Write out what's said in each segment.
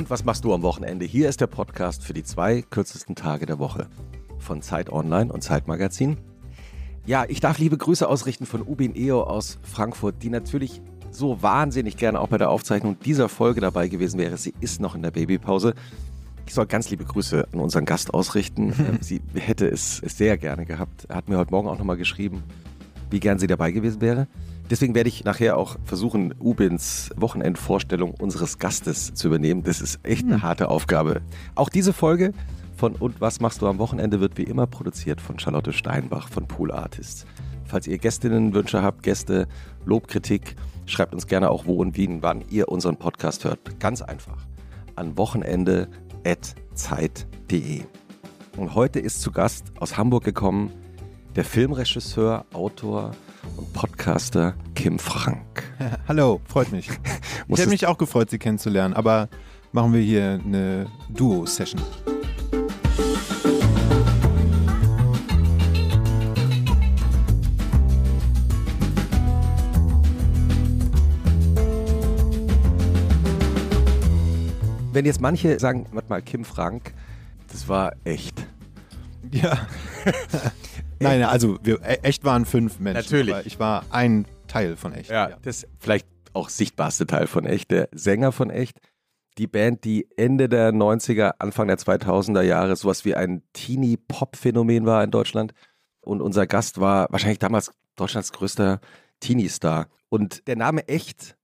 Und was machst du am Wochenende? Hier ist der Podcast für die zwei kürzesten Tage der Woche von Zeit Online und Zeit Magazin. Ja, ich darf liebe Grüße ausrichten von Ubin Eo aus Frankfurt, die natürlich so wahnsinnig gerne auch bei der Aufzeichnung dieser Folge dabei gewesen wäre. Sie ist noch in der Babypause. Ich soll ganz liebe Grüße an unseren Gast ausrichten. Ähm, sie hätte es sehr gerne gehabt. Er hat mir heute Morgen auch nochmal geschrieben, wie gern sie dabei gewesen wäre. Deswegen werde ich nachher auch versuchen, Ubins Wochenendvorstellung unseres Gastes zu übernehmen. Das ist echt eine hm. harte Aufgabe. Auch diese Folge von Und was machst du am Wochenende wird wie immer produziert von Charlotte Steinbach von Pool Artists. Falls ihr Gästinnenwünsche habt, Gäste, Lobkritik, schreibt uns gerne auch wo und wie und wann ihr unseren Podcast hört. Ganz einfach. An wochenende.zeit.de. Und heute ist zu Gast aus Hamburg gekommen der Filmregisseur, Autor und Podcaster Kim Frank. Hallo, freut mich. ich hätte mich auch gefreut, Sie kennenzulernen, aber machen wir hier eine Duo-Session. Wenn jetzt manche sagen, warte mal, Kim Frank, das war echt. Ja. Nein, also wir, e, echt waren fünf Menschen. Natürlich. ich war ein Teil von echt. Ja, ja, das vielleicht auch sichtbarste Teil von echt, der Sänger von echt. Die Band, die Ende der 90er, Anfang der 2000er Jahre sowas wie ein Teenie-Pop-Phänomen war in Deutschland. Und unser Gast war wahrscheinlich damals Deutschlands größter Teenie-Star. Und der Name echt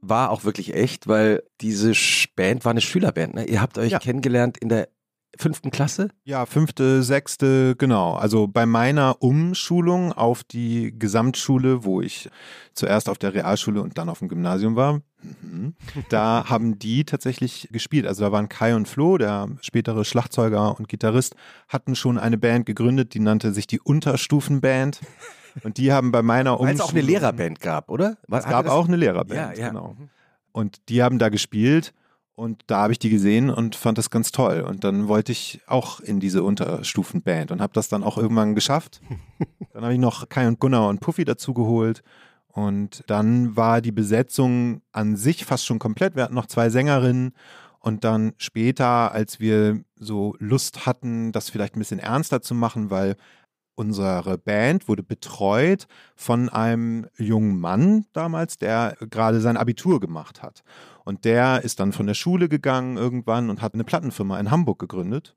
war auch wirklich echt, weil diese Band war eine Schülerband. Ne? Ihr habt euch ja. kennengelernt in der fünften Klasse? Ja, fünfte, sechste, genau. Also bei meiner Umschulung auf die Gesamtschule, wo ich zuerst auf der Realschule und dann auf dem Gymnasium war, mhm, da haben die tatsächlich gespielt. Also da waren Kai und Flo, der spätere Schlagzeuger und Gitarrist, hatten schon eine Band gegründet, die nannte sich die Unterstufenband. Und die haben bei meiner Umschulung... Weil es auch eine Lehrerband gab, oder? Was, es gab auch eine Lehrerband, ja, ja. genau. Und die haben da gespielt und da habe ich die gesehen und fand das ganz toll. Und dann wollte ich auch in diese Unterstufenband und habe das dann auch irgendwann geschafft. Dann habe ich noch Kai und Gunnar und Puffy dazu geholt. Und dann war die Besetzung an sich fast schon komplett. Wir hatten noch zwei Sängerinnen. Und dann später, als wir so Lust hatten, das vielleicht ein bisschen ernster zu machen, weil unsere Band wurde betreut von einem jungen Mann damals, der gerade sein Abitur gemacht hat. Und der ist dann von der Schule gegangen irgendwann und hat eine Plattenfirma in Hamburg gegründet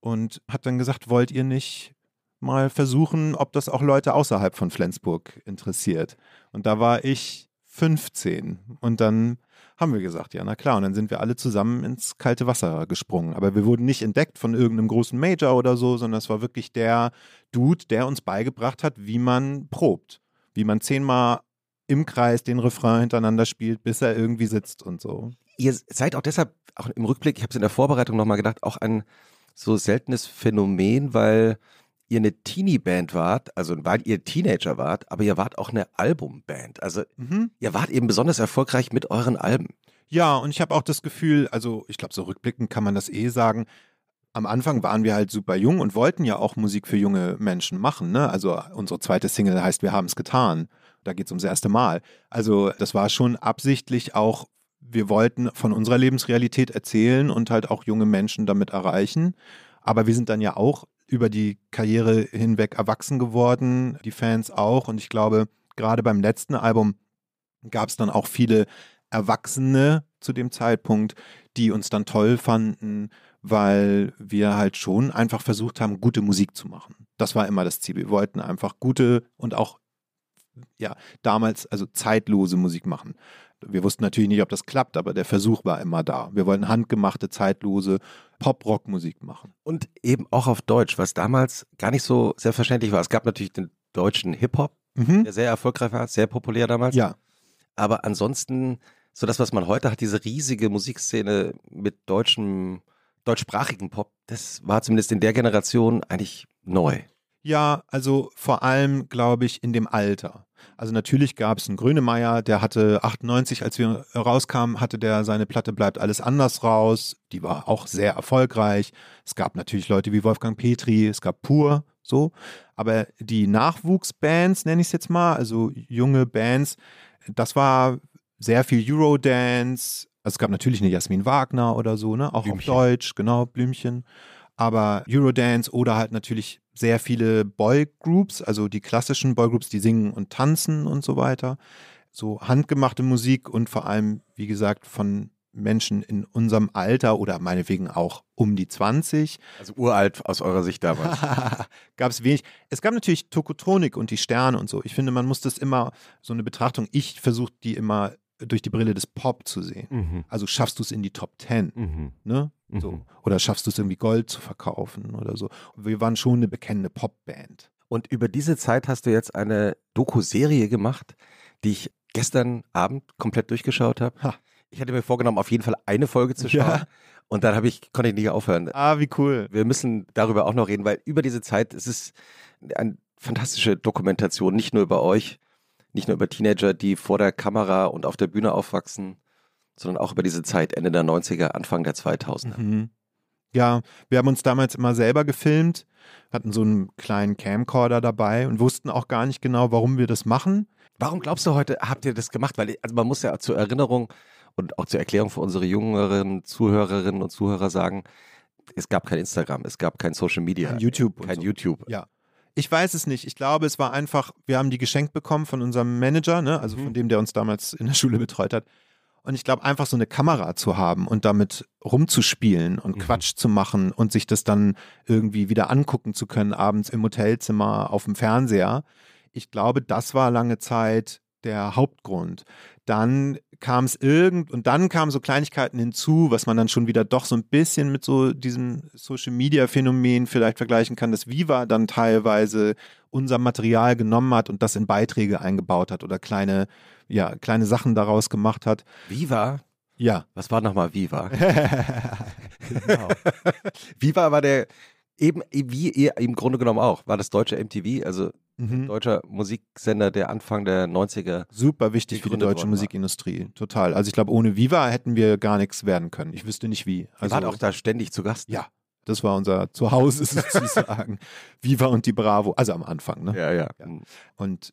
und hat dann gesagt, wollt ihr nicht mal versuchen, ob das auch Leute außerhalb von Flensburg interessiert? Und da war ich 15 und dann haben wir gesagt, ja, na klar. Und dann sind wir alle zusammen ins kalte Wasser gesprungen. Aber wir wurden nicht entdeckt von irgendeinem großen Major oder so, sondern es war wirklich der Dude, der uns beigebracht hat, wie man probt. Wie man zehnmal im Kreis den Refrain hintereinander spielt, bis er irgendwie sitzt und so. Ihr seid auch deshalb, auch im Rückblick, ich habe es in der Vorbereitung nochmal gedacht, auch ein so seltenes Phänomen, weil ihr eine Teenie-Band wart, also weil ihr Teenager wart, aber ihr wart auch eine Albumband. Also mhm. ihr wart eben besonders erfolgreich mit euren Alben. Ja, und ich habe auch das Gefühl, also ich glaube, so rückblickend kann man das eh sagen, am Anfang waren wir halt super jung und wollten ja auch Musik für junge Menschen machen. Ne? Also unsere zweite Single heißt Wir haben es getan. Da geht es ums erste Mal. Also das war schon absichtlich auch, wir wollten von unserer Lebensrealität erzählen und halt auch junge Menschen damit erreichen. Aber wir sind dann ja auch über die Karriere hinweg erwachsen geworden, die Fans auch. Und ich glaube, gerade beim letzten Album gab es dann auch viele Erwachsene zu dem Zeitpunkt, die uns dann toll fanden, weil wir halt schon einfach versucht haben, gute Musik zu machen. Das war immer das Ziel. Wir wollten einfach gute und auch ja, damals also zeitlose Musik machen. Wir wussten natürlich nicht, ob das klappt, aber der Versuch war immer da. Wir wollten handgemachte, zeitlose Pop-Rock-Musik machen. Und eben auch auf Deutsch, was damals gar nicht so selbstverständlich war. Es gab natürlich den deutschen Hip-Hop, mhm. der sehr erfolgreich war, sehr populär damals. Ja. Aber ansonsten, so das, was man heute hat, diese riesige Musikszene mit deutschem, deutschsprachigen Pop, das war zumindest in der Generation eigentlich neu. Ja, also vor allem, glaube ich, in dem Alter. Also natürlich gab es einen Grönemeyer, der hatte 98, als wir rauskamen, hatte der seine Platte Bleibt alles anders raus. Die war auch sehr erfolgreich. Es gab natürlich Leute wie Wolfgang Petri, es gab Pur, so. Aber die Nachwuchsbands, nenne ich es jetzt mal, also junge Bands, das war sehr viel Eurodance Also es gab natürlich eine Jasmin Wagner oder so, ne? Auch Blümchen. auf Deutsch, genau, Blümchen. Aber Eurodance oder halt natürlich sehr viele Boygroups, also die klassischen Boygroups, die singen und tanzen und so weiter. So handgemachte Musik und vor allem, wie gesagt, von Menschen in unserem Alter oder meinetwegen auch um die 20. Also uralt aus eurer Sicht damals. gab es wenig. Es gab natürlich Tokotronik und die Sterne und so. Ich finde, man muss das immer, so eine Betrachtung, ich versuche die immer durch die Brille des Pop zu sehen. mhm. Also schaffst du es in die Top 10, Mhm. ne? Mhm. So. Oder schaffst du es irgendwie Gold zu verkaufen oder so. Wir waren schon eine bekennende Popband. Und über diese Zeit hast du jetzt eine Doku-Serie gemacht, die ich gestern Abend komplett durchgeschaut habe. Ha. Ich hatte mir vorgenommen, auf jeden Fall eine Folge zu schauen. Ja. Und dann habe ich, konnte ich nicht aufhören. Ah, wie cool. Wir müssen darüber auch noch reden, weil über diese Zeit es ist eine fantastische Dokumentation, nicht nur über euch, nicht nur über Teenager, die vor der Kamera und auf der Bühne aufwachsen, sondern auch über diese Zeit Ende der 90er, Anfang der 2000er. Mhm. Ja, wir haben uns damals immer selber gefilmt, hatten so einen kleinen Camcorder dabei und wussten auch gar nicht genau, warum wir das machen. Warum glaubst du heute, habt ihr das gemacht? Weil, also man muss ja zur Erinnerung und auch zur Erklärung für unsere jüngeren Zuhörerinnen und Zuhörer sagen, es gab kein Instagram, es gab kein Social Media, Kein YouTube kein so. YouTube. Ja. Ich weiß es nicht. Ich glaube, es war einfach, wir haben die geschenkt bekommen von unserem Manager, ne? also Mhm. von dem, der uns damals in der Schule betreut hat. Und ich glaube, einfach so eine Kamera zu haben und damit rumzuspielen und Mhm. Quatsch zu machen und sich das dann irgendwie wieder angucken zu können, abends im Hotelzimmer auf dem Fernseher. Ich glaube, das war lange Zeit der Hauptgrund. Dann kam es irgend und dann kamen so Kleinigkeiten hinzu, was man dann schon wieder doch so ein bisschen mit so diesem Social Media Phänomen vielleicht vergleichen kann, dass Viva dann teilweise unser Material genommen hat und das in Beiträge eingebaut hat oder kleine ja, kleine Sachen daraus gemacht hat. Viva, Ja. was war nochmal Viva? genau. Viva war der, eben wie ihr im Grunde genommen auch, war das deutsche MTV, also Mhm. deutscher Musiksender der Anfang der 90er. Super wichtig für die deutsche. Musikindustrie. Total. Also ich glaube, ohne Viva hätten wir gar nichts werden können. Ich wüsste nicht wie. Ihr Also wart auch da ständig zu Gast. Ja. das war unser Zuhause sozusagen. Viva und die Bravo. Also am Anfang, ne? Ja, ja. Ja. Und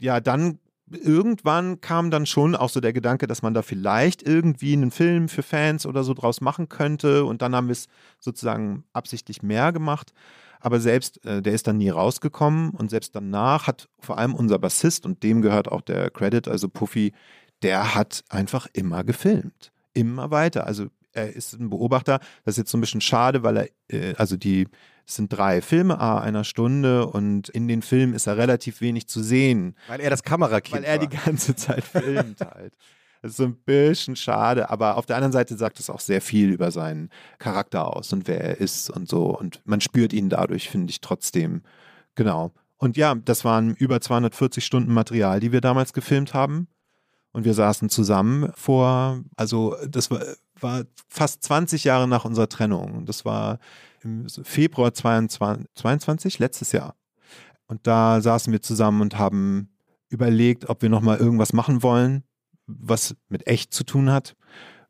ja, dann irgendwann kam dann schon auch so der Gedanke, dass man da vielleicht irgendwie einen Film für Fans oder so draus machen könnte. Und dann haben wir es sozusagen absichtlich mehr gemacht. Aber selbst, äh, der ist dann nie rausgekommen. Und selbst danach hat vor allem unser Bassist, und dem gehört auch der Credit, also Puffy, der hat einfach immer gefilmt. Immer weiter. Also er ist ein Beobachter. Das ist jetzt so ein bisschen schade, weil er, äh, also die, es sind drei Filme, a einer Stunde und in den Filmen ist er relativ wenig zu sehen, Weil er das Kamerakind weil er war. die ganze Zeit filmt halt. Das ist so ein bisschen schade, aber auf der anderen Seite sagt es auch sehr viel über seinen Charakter aus und wer er ist und so. Und man spürt ihn dadurch, finde ich, trotzdem. Genau. Und ja, das waren über 240 Stunden Material, die wir damals gefilmt haben. Und wir saßen zusammen vor, also das war, war fast 20 Jahre nach unserer Trennung. Das war im Februar 22, 22 letztes Jahr. Und da saßen wir zusammen und haben überlegt, ob wir nochmal irgendwas machen wollen, was mit echt zu tun hat.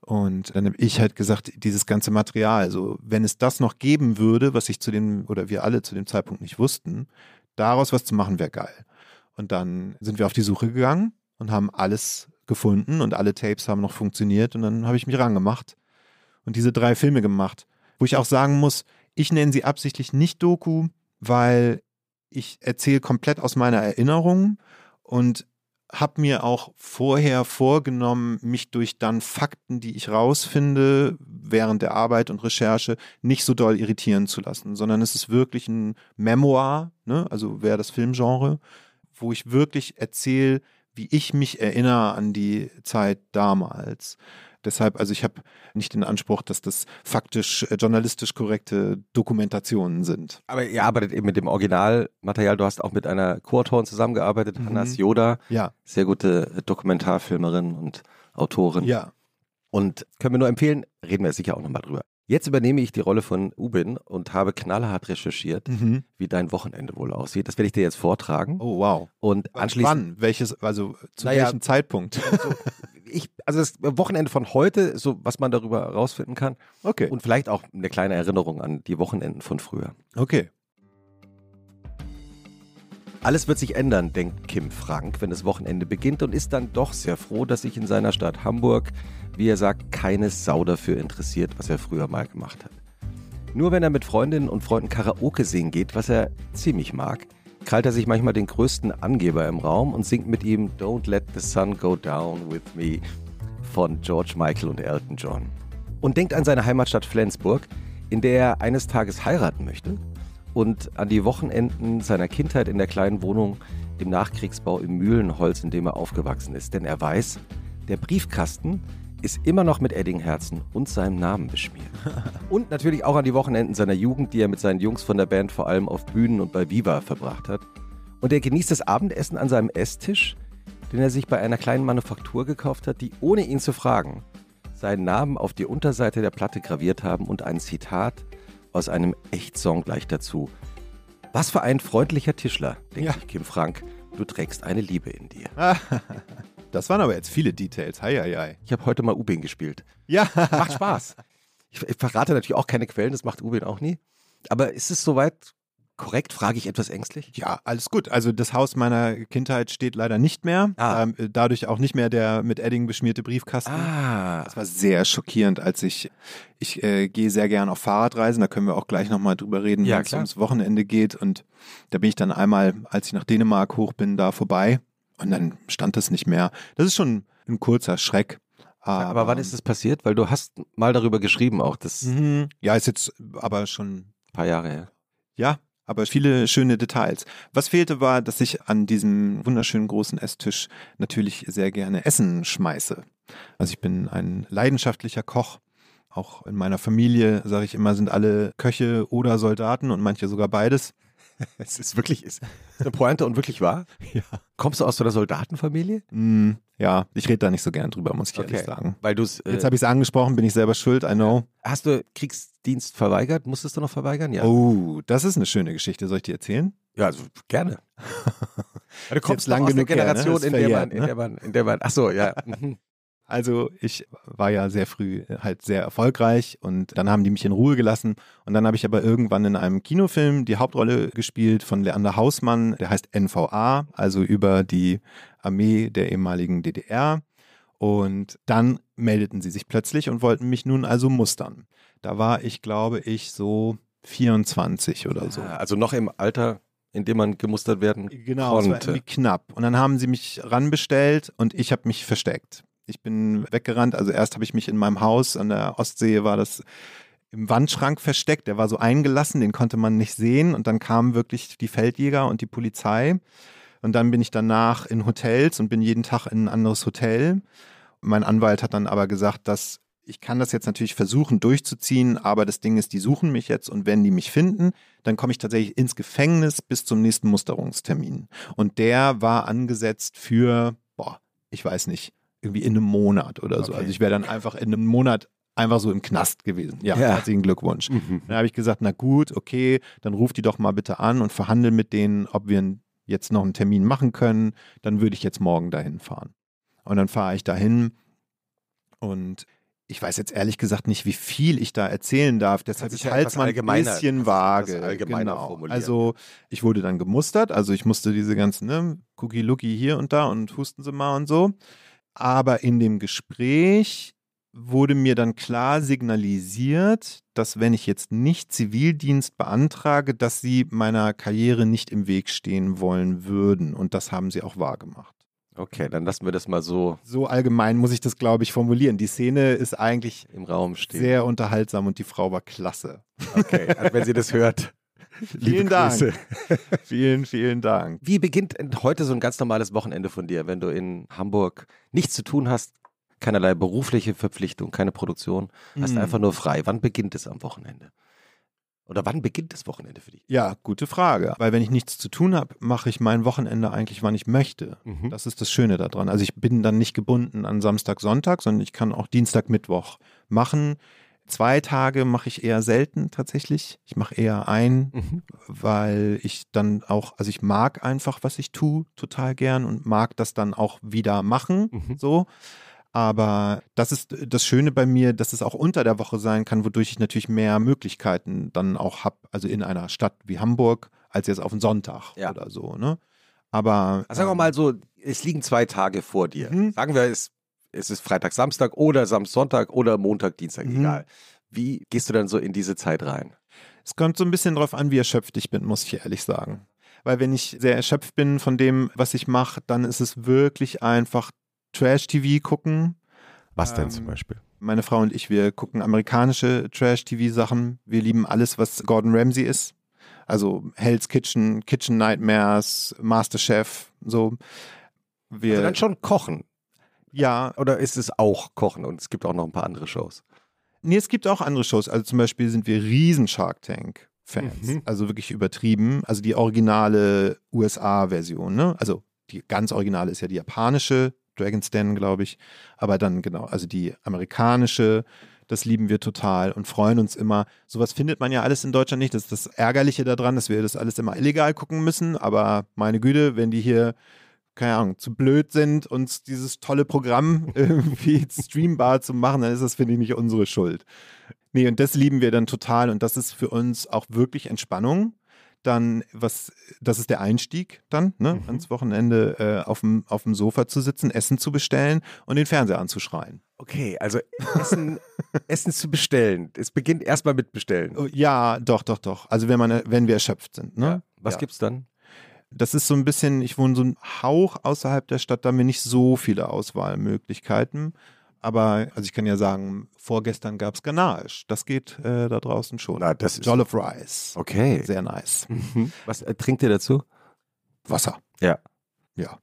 Und dann habe ich halt gesagt, dieses ganze Material, also wenn es das noch geben würde, was ich zu dem, oder wir alle zu dem Zeitpunkt nicht wussten, daraus was zu machen wäre geil. Und dann sind wir auf die Suche gegangen und haben alles gefunden und alle Tapes haben noch funktioniert und dann habe ich mich rangemacht und diese drei Filme gemacht, wo ich auch sagen muss, ich nenne sie absichtlich nicht Doku, weil ich erzähle komplett aus meiner Erinnerung und habe mir auch vorher vorgenommen, mich durch dann Fakten, die ich rausfinde während der Arbeit und Recherche, nicht so doll irritieren zu lassen, sondern es ist wirklich ein Memoir, ne? also wäre das Filmgenre, wo ich wirklich erzähle, wie ich mich erinnere an die Zeit damals. Deshalb, also ich habe nicht den Anspruch, dass das faktisch äh, journalistisch korrekte Dokumentationen sind. Aber ihr arbeitet eben mit dem Originalmaterial. Du hast auch mit einer Co-Autorin zusammengearbeitet, Mhm. Hanna Yoda, Ja, sehr gute Dokumentarfilmerin und Autorin. ja. Und können wir nur empfehlen, reden wir sicher auch nochmal drüber. Jetzt übernehme ich die Rolle von Ubin und habe knallhart recherchiert, Mhm. wie dein Wochenende wohl aussieht. Das werde ich dir jetzt vortragen. Oh, wow. Und anschließend, Wann? Welches, also zu Naja. welchem Zeitpunkt? ich, also das Wochenende von heute, so was man darüber rausfinden kann. Okay. Und vielleicht auch eine kleine Erinnerung an die Wochenenden von früher. Okay. Alles wird sich ändern, denkt Kim Frank, wenn das Wochenende beginnt und ist dann doch sehr froh, dass sich in seiner Stadt Hamburg, wie er sagt, keine Sau dafür interessiert, was er früher mal gemacht hat. Nur wenn er mit Freundinnen und Freunden Karaoke singen geht, was er ziemlich mag, krallt er sich manchmal den größten Angeber im Raum und singt mit ihm Don't Let the Sun Go Down with Me von George Michael und Elton John. Und denkt an seine Heimatstadt Flensburg, in der er eines Tages heiraten möchte und an die Wochenenden seiner Kindheit in der kleinen Wohnung im Nachkriegsbau im Mühlenholz, in dem er aufgewachsen ist. Denn er weiß, der Briefkasten ist immer noch mit Eddingherzen und seinem Namen beschmiert. Und natürlich auch an die Wochenenden seiner Jugend, die er mit seinen Jungs von der Band vor allem auf Bühnen und bei Viva verbracht hat. Und er genießt das Abendessen an seinem Esstisch, den er sich bei einer kleinen Manufaktur gekauft hat, die ohne ihn zu fragen seinen Namen auf die Unterseite der Platte graviert haben und ein Zitat aus einem Echtsong gleich dazu. Was für ein freundlicher Tischler, denkt Ja. sich Kim Frank. Du trägst eine Liebe in dir. Das waren aber jetzt viele Details. Hei, hei, hei. Ich habe heute mal Ubin gespielt. Ja, Macht Spaß. Ich, ich verrate natürlich auch keine Quellen, das macht Ubin auch nie. Aber ist es soweit korrekt, frage ich etwas ängstlich? Ja, alles gut. Also das Haus meiner Kindheit steht leider nicht mehr. Ah. Ähm, dadurch auch nicht mehr der mit Edding beschmierte Briefkasten. Ah, Das war sehr schockierend, als ich, ich äh, gehe sehr gern auf Fahrradreisen, da können wir auch gleich nochmal drüber reden, Ja, wenn es ums Wochenende geht. Und da bin ich dann einmal, als ich nach Dänemark hoch bin, da vorbei und dann stand das nicht mehr. Das ist schon ein kurzer Schreck. Aber, aber wann ist es passiert? Weil du hast mal darüber geschrieben, auch das ein Mhm. Ja, ist jetzt aber schon paar Jahre her. Ja, aber viele schöne Details. Was fehlte war, dass ich an diesem wunderschönen großen Esstisch natürlich sehr gerne Essen schmeiße. Also ich bin ein leidenschaftlicher Koch. Auch in meiner Familie, sage ich immer, sind alle Köche oder Soldaten und manche sogar beides. Es ist wirklich ist eine Pointe und wirklich wahr. Ja. Kommst du aus so einer Soldatenfamilie? Mm, ja, ich rede da nicht so gern drüber, muss ich ehrlich sagen. Weil du es. Jetzt Äh, habe ich es angesprochen, bin ich selber schuld, I know. hast du Kriegsdienst verweigert? Musstest du noch verweigern? Ja. Oh, das ist eine schöne Geschichte. Soll ich die erzählen? Ja, also gerne. Du kommst lang aus der genug her, ne? Generation, in, der man, in ne? der man, in der man, ach so, ja. Also ich war ja sehr früh halt sehr erfolgreich und dann haben die mich in Ruhe gelassen und dann habe ich aber irgendwann in einem Kinofilm die Hauptrolle gespielt von Leander Hausmann, der heißt NVA, also über die Armee der ehemaligen DDR und dann meldeten sie sich plötzlich und wollten mich nun also mustern. Da war ich, glaube ich, so 24 oder so. Ja, Also noch im Alter, in dem man gemustert werden Genau, konnte. irgendwie knapp. Und dann haben sie mich ranbestellt und ich habe mich versteckt. Ich bin weggerannt. Also erst habe ich mich in meinem Haus an der Ostsee war das im Wandschrank versteckt. Der war so eingelassen, den konnte man nicht sehen. Und dann kamen wirklich die Feldjäger und die Polizei. Und dann bin ich danach in Hotels und bin jeden Tag in ein anderes Hotel. Mein Anwalt hat dann aber gesagt, dass ich kann das jetzt natürlich versuchen durchzuziehen, aber das Ding ist, die suchen mich jetzt und wenn die mich finden, dann komme ich tatsächlich ins Gefängnis bis zum nächsten Musterungstermin. Und der war angesetzt für, boah, ich weiß nicht, irgendwie in einem Monat oder so. Okay. Also ich wäre dann einfach in einem Monat einfach so im Knast gewesen. Ja, Ja. herzlichen Glückwunsch. Mhm. Dann habe ich gesagt, na gut, okay, dann ruft die doch mal bitte an und verhandel mit denen, ob wir jetzt noch einen Termin machen können. Dann würde ich jetzt morgen dahin fahren. Und dann fahre ich dahin und ich weiß jetzt ehrlich gesagt nicht, wie viel ich da erzählen darf. Deshalb etwas es mal ein bisschen vage. genau. Also ich wurde dann gemustert. Also ich musste diese ganzen ne, Cookie-Lookie hier und da und husten Sie mal und so. Aber in dem Gespräch wurde mir dann klar signalisiert, dass wenn ich jetzt nicht Zivildienst beantrage, dass sie meiner Karriere nicht im Weg stehen wollen würden. Und das haben sie auch wahrgemacht. Okay, dann lassen wir das mal so So allgemein muss ich das, glaube ich, formulieren. Die Szene ist eigentlich im Raum stehen. sehr unterhaltsam und die Frau war klasse. Okay, also wenn sie das hört. Vielen Dank. Vielen, vielen Dank. Wie beginnt heute so ein ganz normales Wochenende von dir, wenn du in Hamburg nichts zu tun hast, keinerlei berufliche Verpflichtung, keine Produktion, hast Mhm. einfach nur frei? Wann beginnt es am Wochenende? Oder wann beginnt das Wochenende für dich? Ja, gute Frage. Weil wenn ich nichts zu tun habe, mache ich mein Wochenende eigentlich, wann ich möchte. Mhm. Das ist das Schöne daran. Also ich bin dann nicht gebunden an Samstag, Sonntag, sondern ich kann auch Dienstag, Mittwoch machen. Zwei Tage mache ich eher selten tatsächlich. Ich mache eher ein, Mhm. weil ich dann auch, also ich mag einfach, was ich tue, total gern und mag das dann auch wieder machen. Mhm. So. Aber das ist das Schöne bei mir, dass es auch unter der Woche sein kann, wodurch ich natürlich mehr Möglichkeiten dann auch habe, also in einer Stadt wie Hamburg, als jetzt auf einen Sonntag Ja. oder so. Ne? Aber Also sagen wir mal so, es liegen zwei Tage vor dir. Mhm. Sagen wir, es, es ist Freitag, Samstag oder Samstag, Sonntag oder Montag, Dienstag, Mhm. egal. Wie gehst du dann so in diese Zeit rein? Es kommt so ein bisschen drauf an, wie erschöpft ich bin, muss ich ehrlich sagen. Weil wenn ich sehr erschöpft bin von dem, was ich mache, dann ist es wirklich einfach Trash-TV gucken. Was denn Ähm, zum Beispiel? Meine Frau und ich, wir gucken amerikanische Trash-TV-Sachen. Wir lieben alles, was Gordon Ramsay ist. Also Hell's Kitchen, Kitchen Nightmares, Masterchef, so. Wir, Also dann schon kochen. Ja, Oder ist es auch kochen? Und es gibt auch noch ein paar andere Shows. Nee, es gibt auch andere Shows. Also zum Beispiel sind wir riesen Shark Tank-Fans. Mhm. Also wirklich übertrieben. Also die originale USA-Version, ne? Also die ganz originale ist ja die japanische, Dragon's Den, glaube ich. Aber dann genau, also die amerikanische, das lieben wir total und freuen uns immer. Sowas findet man ja alles in Deutschland nicht. Das ist das Ärgerliche daran, dass wir das alles immer illegal gucken müssen. Aber meine Güte, wenn die hier keine Ahnung, zu blöd sind, uns dieses tolle Programm irgendwie streambar zu machen, dann ist das, finde ich, nicht unsere Schuld. Nee, und das lieben wir dann total und das ist für uns auch wirklich Entspannung. Dann, was, das ist der Einstieg dann, ne, Mhm. ans Wochenende äh, auf, dem, Sofa zu sitzen, Essen zu bestellen und den Fernseher anzuschreien. Okay, also Essen, Essen zu bestellen. Es beginnt erstmal mit Bestellen. Oh, Ja, doch, doch, doch. Also wenn man, wenn wir erschöpft sind, ne? Ja. Was Ja. gibt's dann? Das ist so ein bisschen, ich wohne so ein Hauch außerhalb der Stadt, da haben wir nicht so viele Auswahlmöglichkeiten. Aber, also ich kann ja sagen, vorgestern gab es Ganache. Das geht äh, da draußen schon. Na, das ist Jollof Rice. okay. Sehr nice. Mhm. Was äh, trinkt ihr dazu? Wasser. Ja. Ja.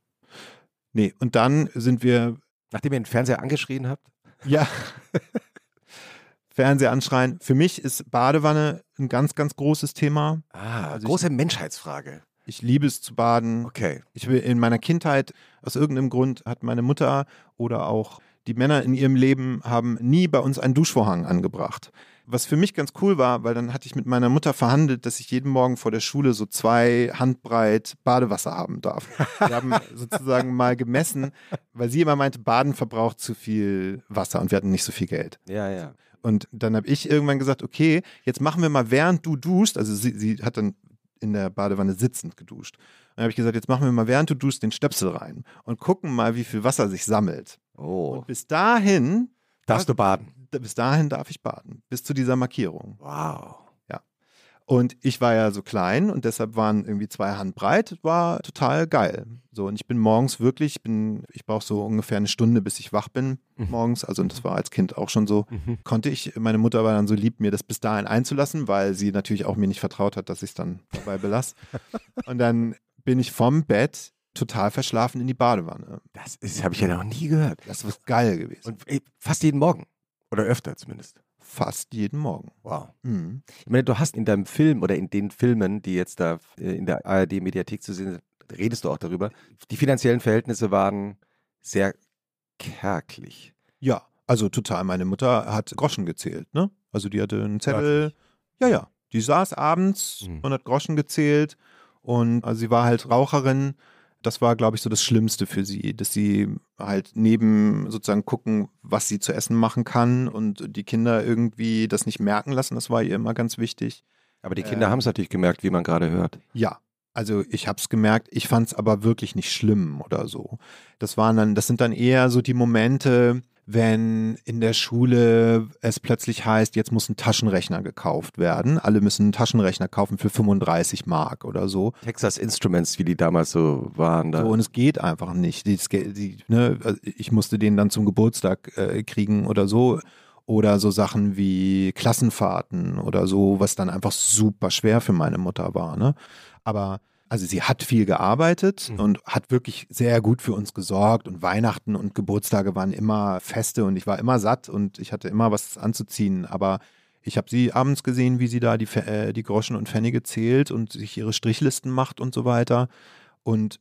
Nee, und dann sind wir, Nachdem ihr den Fernseher angeschrien habt? ja, Fernseher anschreien. Für mich ist Badewanne ein ganz, ganz großes Thema. Ah, Also ich- große Menschheitsfrage. Ich liebe es zu baden. Okay. Ich will in meiner Kindheit, aus irgendeinem Grund, hat meine Mutter oder auch die Männer in ihrem Leben haben nie bei uns einen Duschvorhang angebracht. Was für mich ganz cool war, weil dann hatte ich mit meiner Mutter verhandelt, dass ich jeden Morgen vor der Schule so zwei Handbreit Badewasser haben darf. Wir haben sozusagen mal gemessen, weil sie immer meinte, Baden verbraucht zu viel Wasser und wir hatten nicht so viel Geld. Ja, ja. Und dann habe ich irgendwann gesagt, okay, jetzt machen wir mal, während du duschst, also sie, sie hat dann in der Badewanne sitzend geduscht. Und dann habe ich gesagt, jetzt machen wir mal, während du duschst, den Stöpsel rein und gucken mal, wie viel Wasser sich sammelt. Oh. Und bis dahin, Darfst du baden? bis dahin darf ich baden, bis zu dieser Markierung. Wow. Und ich war ja so klein und deshalb waren irgendwie zwei Hand breit, war total geil. So, und ich bin morgens wirklich, ich bin, ich brauche so ungefähr eine Stunde, bis ich wach bin Mhm. morgens. Also, und das war als Kind auch schon so. Mhm. Konnte ich, meine Mutter war dann so lieb, mir das bis dahin einzulassen, weil sie natürlich auch mir nicht vertraut hat, dass ich es dann dabei belasse. und dann bin ich vom Bett total verschlafen in die Badewanne. Das ist, habe ich ja noch nie gehört. Das ist geil gewesen. Und ey, fast jeden Morgen. Oder öfter zumindest. Fast jeden Morgen. Wow. Mhm. Ich meine, du hast in deinem Film oder in den Filmen, die jetzt da äh, in der ARD-Mediathek zu sehen sind, redest du auch darüber. Die finanziellen Verhältnisse waren sehr kärglich. Ja, also total. Meine Mutter hat Groschen gezählt, ne? Also die hatte einen Zettel. Ja, ja. Die saß abends Mhm. und hat Groschen gezählt. Und also sie war halt Raucherin. Das war, glaube ich, so das Schlimmste für sie, dass sie halt neben sozusagen gucken, was sie zu essen machen kann und die Kinder irgendwie das nicht merken lassen. Das war ihr immer ganz wichtig. Aber die Kinder Ähm. haben es natürlich gemerkt, wie man gerade hört. Ja, also ich habe es gemerkt, ich fand es aber wirklich nicht schlimm oder so. Das waren dann, das sind dann eher so die Momente, wenn in der Schule es plötzlich heißt, jetzt muss ein Taschenrechner gekauft werden. Alle müssen einen Taschenrechner kaufen für 35 Mark oder so. Texas Instruments, wie die damals so waren. Da. So, und es geht einfach nicht. Die, die, ne, also ich musste den dann zum Geburtstag äh, kriegen oder so. Oder so Sachen wie Klassenfahrten oder so, was dann einfach super schwer für meine Mutter war. Ne? Aber also sie hat viel gearbeitet Mhm. und hat wirklich sehr gut für uns gesorgt und Weihnachten und Geburtstage waren immer Feste und ich war immer satt und ich hatte immer was anzuziehen. Aber ich habe sie abends gesehen, wie sie da die, äh, die Groschen und Pfennige zählt und sich ihre Strichlisten macht und so weiter. Und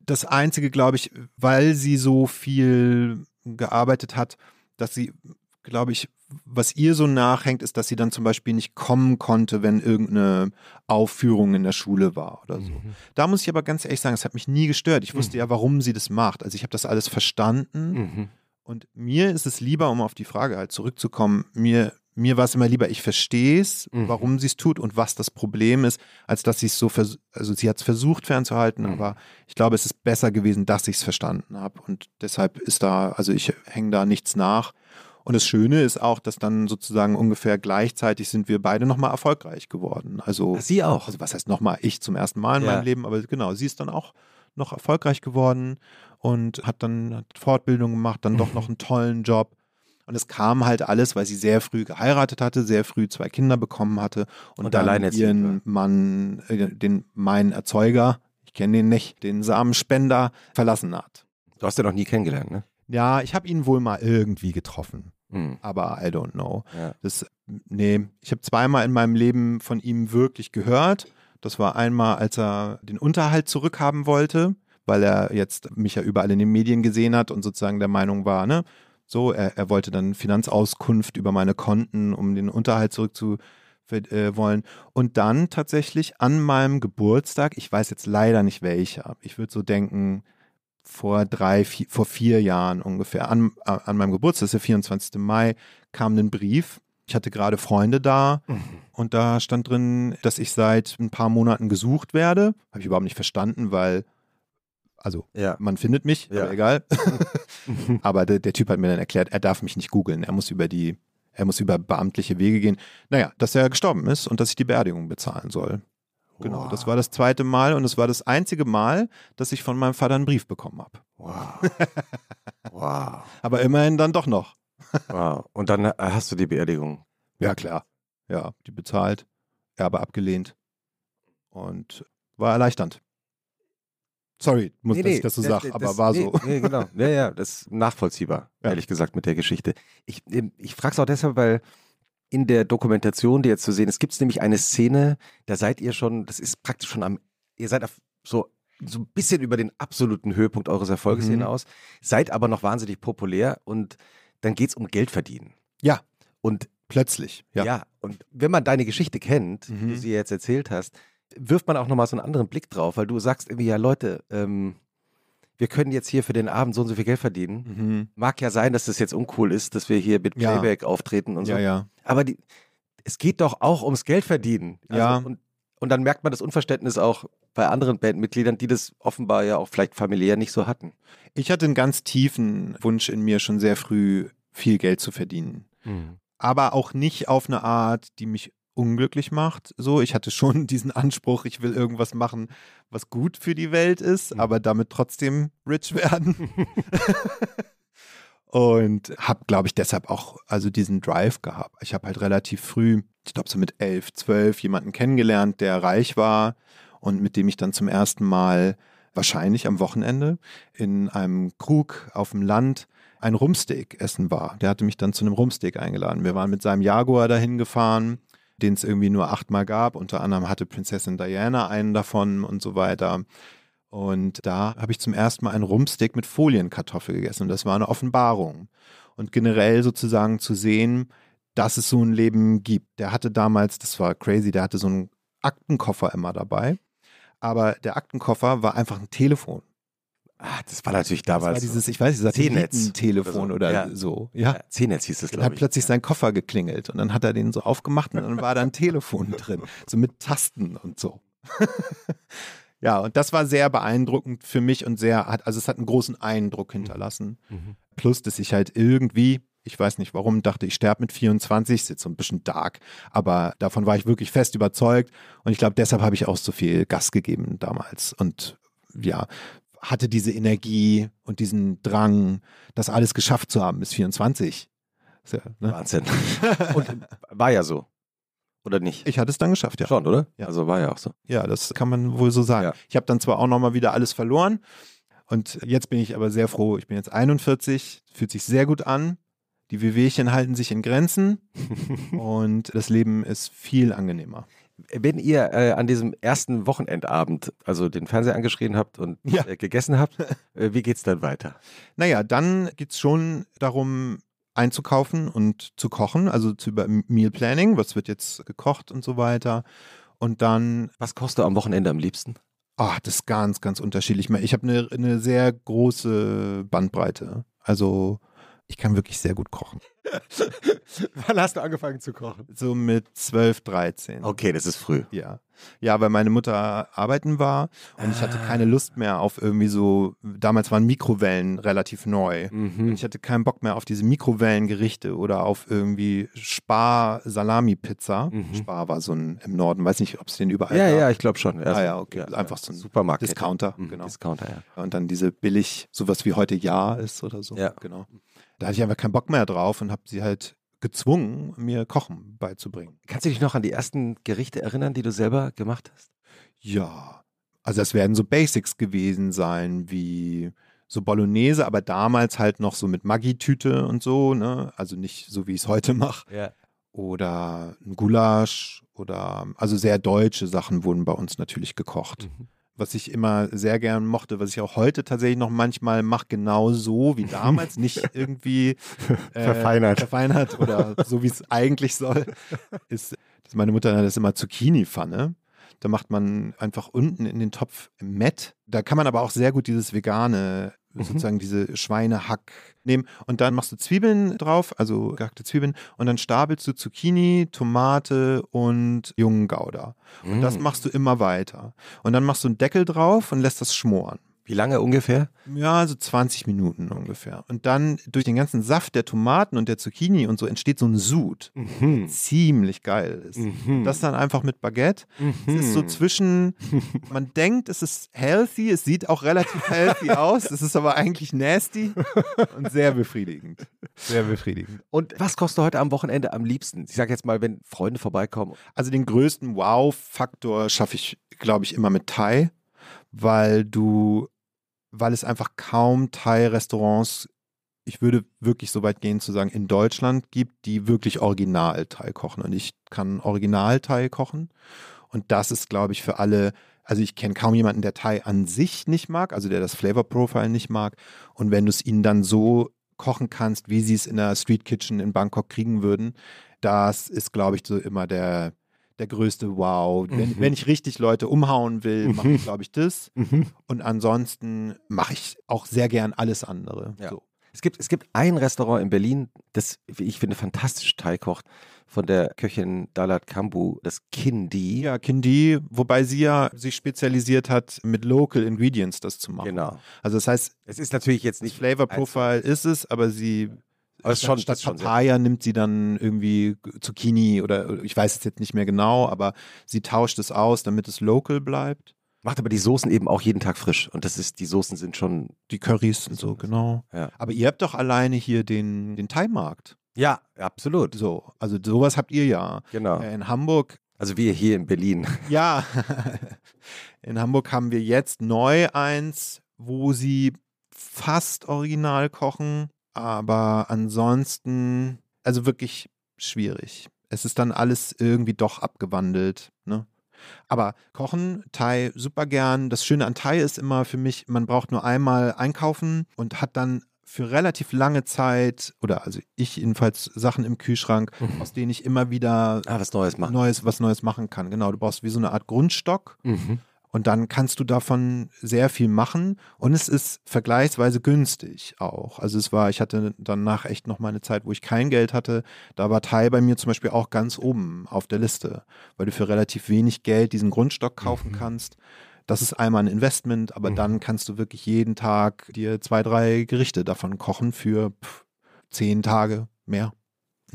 das Einzige, glaube ich, weil sie so viel gearbeitet hat, dass sie, glaube ich, was ihr so nachhängt, ist, dass sie dann zum Beispiel nicht kommen konnte, wenn irgendeine Aufführung in der Schule war oder so. Mhm. Da muss ich aber ganz ehrlich sagen, es hat mich nie gestört. Ich wusste ja, warum sie das macht. Also ich habe das alles verstanden. Mhm. Und mir ist es lieber, um auf die Frage halt zurückzukommen, mir, mir war es immer lieber, ich verstehe es, Mhm. warum sie es tut und was das Problem ist, als dass sie es so, vers also sie hat es versucht fernzuhalten, Mhm. aber ich glaube, es ist besser gewesen, dass ich es verstanden habe und deshalb ist da, also ich hänge da nichts nach. Und das Schöne ist auch, dass dann sozusagen ungefähr gleichzeitig sind wir beide nochmal erfolgreich geworden. Also, Sie auch. also was heißt nochmal, ich zum ersten Mal in Ja. meinem Leben, aber genau, sie ist dann auch noch erfolgreich geworden und hat dann hat Fortbildung gemacht, dann doch noch einen tollen Job. Und es kam halt alles, weil sie sehr früh geheiratet hatte, sehr früh zwei Kinder bekommen hatte und, Und dann ihren Mann, äh, den meinen Erzeuger, ich kenne den nicht, den Samenspender verlassen hat. Du hast ja noch nie kennengelernt, ne? Ja, ich habe ihn wohl mal irgendwie getroffen, Mhm. aber I don't know. Ja. Das, nee, ich habe zweimal in meinem Leben von ihm wirklich gehört. Das war einmal, als er den Unterhalt zurückhaben wollte, weil er jetzt mich ja überall in den Medien gesehen hat und sozusagen der Meinung war, ne, so, er, er wollte dann Finanzauskunft über meine Konten, um den Unterhalt zurückzu äh, wollen. Und dann tatsächlich an meinem Geburtstag, ich weiß jetzt leider nicht welcher, ich würde so denken, vor drei, vier, vor vier Jahren ungefähr, an, an meinem Geburtstag, das ist der 24. Mai, kam ein Brief. Ich hatte gerade Freunde da Mhm. und da stand drin, dass ich seit ein paar Monaten gesucht werde. Habe ich überhaupt nicht verstanden, weil, also Ja. man findet mich, Ja. aber egal. aber der, der Typ hat mir dann erklärt, er darf mich nicht googeln, er muss über die, er muss über beamtliche Wege gehen. Naja, dass er gestorben ist und dass ich die Beerdigung bezahlen soll. Genau, das war das zweite Mal und es war das einzige Mal, dass ich von meinem Vater einen Brief bekommen habe. Wow. wow. Aber immerhin dann doch noch. Wow. Und dann äh, hast du die Beerdigung. Ja, klar. Ja, die bezahlt, Erbe abgelehnt und war erleichternd. Sorry, muss, dass ich das so sage, aber war nee, so. Nee, genau. Ja, ja, das ist nachvollziehbar, Ja. ehrlich gesagt, mit der Geschichte. Ich, ähm, ich frage es auch deshalb, weil in der Dokumentation, die jetzt zu sehen ist, gibt es nämlich eine Szene, da seid ihr schon, das ist praktisch schon am, ihr seid auf so, so ein bisschen über den absoluten Höhepunkt eures Erfolges Mhm. hinaus, seid aber noch wahnsinnig populär und dann geht es um Geld verdienen. Ja. Und Plötzlich, ja. ja. und wenn man deine Geschichte kennt, wie Mhm. du sie jetzt erzählt hast, wirft man auch nochmal so einen anderen Blick drauf, weil du sagst irgendwie, ja Leute, ähm, wir können jetzt hier für den Abend so und so viel Geld verdienen. Mhm. Mag ja sein, dass das jetzt uncool ist, dass wir hier mit Ja. Playback auftreten und so. Ja, ja. Aber die, es geht doch auch ums Geld verdienen. Also, Ja. Und, und dann merkt man das Unverständnis auch bei anderen Bandmitgliedern, die das offenbar ja auch vielleicht familiär nicht so hatten. Ich hatte einen ganz tiefen Wunsch in mir, schon sehr früh viel Geld zu verdienen. aber auch nicht auf eine Art, die mich unglücklich macht. So, ich hatte schon diesen Anspruch, ich will irgendwas machen, was gut für die Welt ist, Mhm. aber damit trotzdem rich werden. Und habe, glaube ich, deshalb auch also diesen Drive gehabt. Ich habe halt relativ früh, ich glaube so mit elf, zwölf, jemanden kennengelernt, der reich war und mit dem ich dann zum ersten Mal wahrscheinlich am Wochenende in einem Krug auf dem Land ein Rumsteak essen war. Der hatte mich dann zu einem Rumsteak eingeladen. Wir waren mit seinem Jaguar dahin gefahren, den es irgendwie nur achtmal gab. Unter anderem hatte Prinzessin Diana einen davon und so weiter. Und da habe ich zum ersten Mal ein Rumsteak mit Folienkartoffel gegessen. Und das war eine Offenbarung. Und generell sozusagen zu sehen, dass es so ein Leben gibt. Der hatte damals, das war crazy, der hatte so einen Aktenkoffer immer dabei. Aber der Aktenkoffer war einfach ein Telefon. Ah, das war natürlich Das damals. war dieses, ich weiß nicht, Satellitentelefon oder oder, so. so. so. Ja. Ja, C-Netz hieß es, glaube hat ich. plötzlich sein Koffer geklingelt und dann hat er den so aufgemacht und dann war da ein Telefon drin, so mit Tasten und so. ja, und das war sehr beeindruckend für mich und sehr, hat, also es hat einen großen Eindruck hinterlassen. Mhm. Plus, dass ich halt irgendwie, ich weiß nicht warum, dachte, ich sterbe mit 24, ist jetzt so ein bisschen dark, aber davon war ich wirklich fest überzeugt und ich glaube, deshalb habe ich auch so viel Gas gegeben damals und ja, hatte diese Energie und diesen Drang, das alles geschafft zu haben bis 24. Ist Ja, ne? Wahnsinn. Und war ja so. Oder nicht? Ich hatte es dann geschafft, ja. Schon, oder? Ja. Also war ja auch so. Ja, das kann man wohl so sagen. Ja. Ich habe dann zwar auch nochmal wieder alles verloren und jetzt bin ich aber sehr froh. Ich bin jetzt 41, fühlt sich sehr gut an. Die Wehwehchen halten sich in Grenzen und das Leben ist viel angenehmer. Wenn ihr äh, an diesem ersten Wochenendabend also den Fernseher angeschrien habt und Ja. äh, gegessen habt, äh, wie geht's dann weiter? Naja, dann geht es schon darum, einzukaufen und zu kochen, also zu über Meal Planning, was wird jetzt gekocht und so weiter. Und dann Was kochst du am Wochenende am liebsten? Ah, das ist ganz, ganz unterschiedlich. Ich habe eine, eine sehr große Bandbreite. Also Ich kann wirklich sehr gut kochen. Wann hast du angefangen zu kochen? So mit 12, 13. Okay, das ist früh. Ja. Ja, weil meine Mutter arbeiten war und ich hatte Ah. keine Lust mehr auf irgendwie so, damals waren Mikrowellen relativ neu. Und Mhm. ich hatte keinen Bock mehr auf diese Mikrowellengerichte oder auf irgendwie Spar-Salami-Pizza. Mhm. Spar war so ein im Norden, weiß nicht, ob es den überall Ja, gab. ja, ich glaube schon. Ah ja, okay. Einfach so ein Supermarkt. Discounter, Mhm, genau. Discounter, ja. Und dann diese billig, sowas wie heute Ja ist oder so. Ja. Genau. Da hatte ich einfach keinen Bock mehr drauf und habe sie halt gezwungen, mir Kochen beizubringen. Kannst du dich noch an die ersten Gerichte erinnern, die du selber gemacht hast? Ja, also es werden so Basics gewesen sein, wie so Bolognese, aber damals halt noch so mit Maggi-Tüte und so, ne? Also nicht so, wie ich es heute mache. Ja. Oder ein Gulasch oder also sehr deutsche Sachen wurden bei uns natürlich gekocht. Mhm. Was ich immer sehr gern mochte, was ich auch heute tatsächlich noch manchmal mache, genau so wie damals, nicht irgendwie äh, Verfeinert. verfeinert oder so wie es eigentlich soll, ist, dass meine Mutter das immer Zucchini-Pfanne. Da macht man einfach unten in den Topf Mett. Da kann man aber auch sehr gut dieses vegane, Mhm. sozusagen diese Schweinehack nehmen. Und dann machst du Zwiebeln drauf, also gehackte Zwiebeln. Und dann stapelst du Zucchini, Tomate und jungen Gouda. Und das Mhm. machst du immer weiter. Und dann machst du einen Deckel drauf und lässt das schmoren. Wie lange ungefähr? Ja, so 20 Minuten ungefähr. Und dann durch den ganzen Saft der Tomaten und der Zucchini und so entsteht so ein Sud. Mhm. Ziemlich geil ist. Mhm. Das dann einfach mit Baguette. Es ist so zwischen, man denkt, es ist healthy, es sieht auch relativ healthy aus, es ist aber eigentlich nasty und sehr befriedigend. Sehr befriedigend. Und was kostet du heute am Wochenende am liebsten? Ich sage jetzt mal, wenn Freunde vorbeikommen. Also den größten Wow-Faktor schaffe ich, glaube ich, immer mit Thai, weil du, weil es einfach kaum Thai-Restaurants, ich würde wirklich so weit gehen zu sagen, in Deutschland gibt, die wirklich original Thai kochen. Und ich kann original Thai kochen. Und das ist, glaube ich, für alle, also ich kenne kaum jemanden, der Thai an sich nicht mag, also der das Flavor Profile nicht mag. Und wenn du es ihnen dann so kochen kannst, wie sie es in der Street Kitchen in Bangkok kriegen würden, das ist, glaube ich, so immer der, der größte Wow. Wenn, Mhm. wenn ich richtig Leute umhauen will, mache ich, Mhm. glaube ich, das. Und ansonsten mache ich auch sehr gern alles andere. Ja. So. Es gibt, es gibt ein Restaurant in Berlin, das, wie ich finde, fantastisch Thai kocht, von der Köchin Dalat Kambu, das Kindi. Ja, Kindi, wobei sie ja sich spezialisiert hat, mit Local Ingredients das zu machen. Genau. Also das heißt, Es ist natürlich jetzt nicht Flavor Profile ist es, aber sie Aber ist schon- statt ist schon Papaya nimmt sie dann irgendwie Zucchini oder ich weiß es jetzt nicht mehr genau, aber sie tauscht es aus, damit es local bleibt. Macht aber die Soßen eben auch jeden Tag frisch. Und das ist, die Soßen sind schon. Die Currys und so, genau. Ja, Aber ihr habt doch alleine hier den, den Thai-Markt. ja absolut. So, also sowas habt ihr ja. Genau. Äh, In Hamburg, Also wir hier in Berlin. ja, in Hamburg haben wir jetzt neu eins, wo sie fast original kochen, aber ansonsten, also wirklich schwierig. Es ist dann alles irgendwie doch abgewandelt, ne? Aber kochen, Thai super gern. Das Schöne an Thai ist immer für mich, man braucht nur einmal einkaufen und hat dann für relativ lange Zeit, oder also ich jedenfalls Sachen im Kühlschrank, aus denen ich immer wieder Ah, was Neues machen. Neues, was Neues machen kann. Genau, du brauchst wie so eine Art Grundstock Mhm. Und dann kannst du davon sehr viel machen und es ist vergleichsweise günstig auch. Also es war, ich hatte danach echt noch mal eine Zeit, wo ich kein Geld hatte. Da war Thai bei mir zum Beispiel auch ganz oben auf der Liste, weil du für relativ wenig Geld diesen Grundstock kaufen Mhm. kannst. Das ist einmal ein Investment, aber Mhm. dann kannst du wirklich jeden Tag dir zwei, drei Gerichte davon kochen für pff, zehn Tage mehr.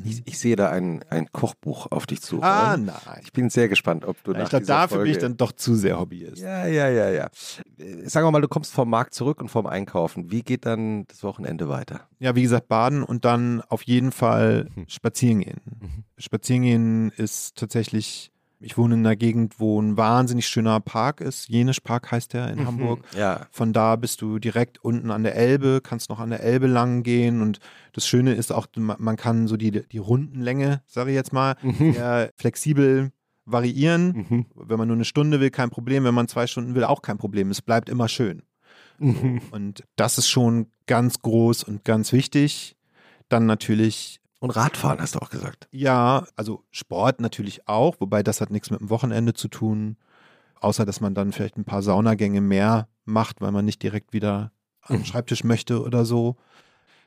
Ich, ich sehe da ein, ein Kochbuch auf dich zu. Ah, rollen. nein. Ich bin sehr gespannt, ob du nach Ich glaube, dafür bin ich Folge- dann doch zu sehr Hobbyist. Ja, ja, ja, ja. Äh, Sagen wir mal, du kommst vom Markt zurück und vom Einkaufen. Wie geht dann das Wochenende weiter? Ja, wie gesagt, baden und dann auf jeden Fall Mhm. spazieren gehen. Mhm. Spazieren gehen ist tatsächlich, ich wohne in einer Gegend, wo ein wahnsinnig schöner Park ist. Jenisch Park heißt der in Hamburg. Ja. Von da bist du direkt unten an der Elbe, kannst noch an der Elbe lang gehen und das Schöne ist auch, ma- man kann so die, die Rundenlänge, sage ich jetzt mal, Mhm. sehr flexibel variieren. Mhm. Wenn man nur eine Stunde will, kein Problem. Wenn man zwei Stunden will, auch kein Problem. Es bleibt immer schön. Mhm. Und das ist schon ganz groß und ganz wichtig. Dann natürlich, Und Radfahren hast du auch gesagt. ja, also Sport natürlich auch, wobei das hat nichts mit dem Wochenende zu tun, außer dass man dann vielleicht ein paar Saunagänge mehr macht, weil man nicht direkt wieder am Mhm. Schreibtisch möchte oder so.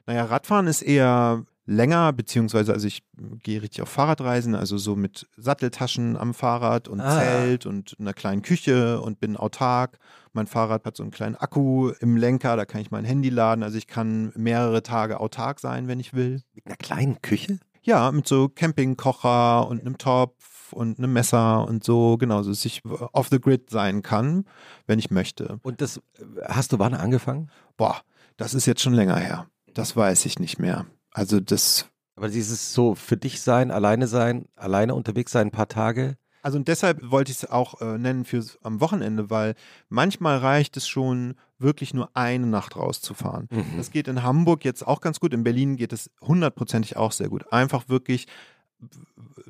Naja, Radfahren ist eher länger, beziehungsweise also ich gehe richtig auf Fahrradreisen, also so mit Satteltaschen am Fahrrad und Ah. Zelt und einer kleinen Küche und bin autark. Mein Fahrrad hat so einen kleinen Akku im Lenker, da kann ich mein Handy laden. Also ich kann mehrere Tage autark sein, wenn ich will. Mit einer kleinen Küche? Ja, mit so Campingkocher und einem Topf und einem Messer und so, genau, so dass ich off the grid sein kann, wenn ich möchte. Und das hast du wann angefangen? Boah, das ist jetzt schon länger her. Das weiß ich nicht mehr. Also das, Aber dieses so für dich sein, alleine sein, alleine unterwegs sein, ein paar Tage. Also deshalb wollte ich es auch äh, nennen für am Wochenende, weil manchmal reicht es schon, wirklich nur eine Nacht rauszufahren. Mhm. Das geht in Hamburg jetzt auch ganz gut. In Berlin geht es hundertprozentig auch sehr gut. Einfach wirklich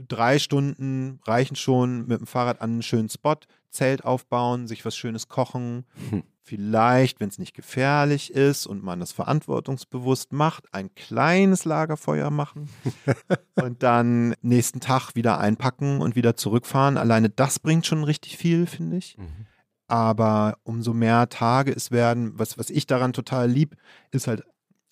drei Stunden reichen schon mit dem Fahrrad an einen schönen Spot, Zelt aufbauen, sich was Schönes kochen. Hm. Vielleicht, wenn es nicht gefährlich ist und man das verantwortungsbewusst macht, ein kleines Lagerfeuer machen und dann nächsten Tag wieder einpacken und wieder zurückfahren. Alleine das bringt schon richtig viel, finde ich. Mhm. Aber umso mehr Tage es werden, was, was ich daran total lieb, ist halt,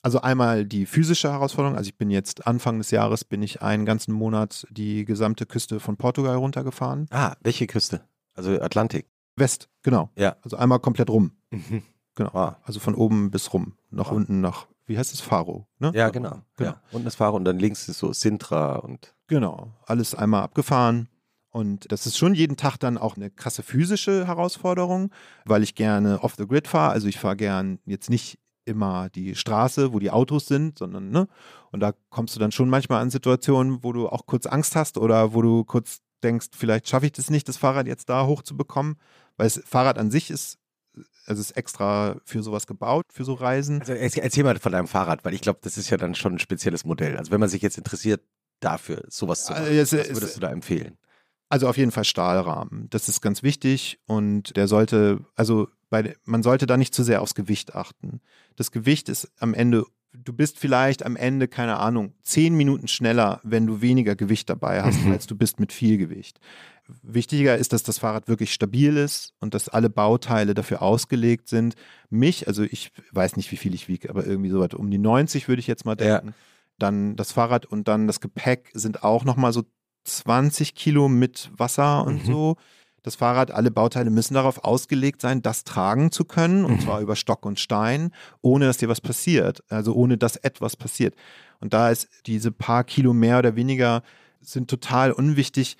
also einmal die physische Herausforderung. Also ich bin jetzt Anfang des Jahres, bin ich einen ganzen Monat die gesamte Küste von Portugal runtergefahren. Ah, welche Küste? Also Atlantik. West, genau. Ja. Also einmal komplett rum. Mhm. Genau. Ah. Also von oben bis rum. Nach Wow. unten nach, wie heißt es, Faro? Ne? Ja, genau. Genau. Ja. Und das Fahrer und dann links ist so Sintra und Genau, alles einmal abgefahren. Und das ist schon jeden Tag dann auch eine krasse physische Herausforderung, weil ich gerne off the grid fahre. Also ich fahre gern jetzt nicht immer die Straße, wo die Autos sind, sondern, ne? Und da kommst du dann schon manchmal an Situationen, wo du auch kurz Angst hast oder wo du kurz denkst, vielleicht schaffe ich das nicht, das Fahrrad jetzt da hochzubekommen. Weil das Fahrrad an sich ist, also ist extra für sowas gebaut, für so Reisen. Also erzähl, mal von deinem Fahrrad, weil ich glaube, das ist ja dann schon ein spezielles Modell. Also wenn man sich jetzt interessiert dafür, sowas zu machen, Also es- was es- würdest du da empfehlen? Also auf jeden Fall Stahlrahmen. Das ist ganz wichtig und der sollte, also bei, man sollte da nicht zu sehr aufs Gewicht achten. Das Gewicht ist am Ende, du bist vielleicht am Ende, keine Ahnung, zehn Minuten schneller, wenn du weniger Gewicht dabei hast, Mhm. als du bist mit viel Gewicht. Wichtiger ist, dass das Fahrrad wirklich stabil ist und dass alle Bauteile dafür ausgelegt sind. Mich, also ich weiß nicht, wie viel ich wiege, aber irgendwie so weit um die 90 würde ich jetzt mal Ja. denken. Dann das Fahrrad und dann das Gepäck sind auch nochmal so 20 Kilo mit Wasser und Mhm. so. Das Fahrrad, alle Bauteile müssen darauf ausgelegt sein, das tragen zu können, und Mhm. zwar über Stock und Stein, ohne dass dir was passiert. Also ohne dass etwas passiert. Und da ist diese paar Kilo mehr oder weniger sind total unwichtig.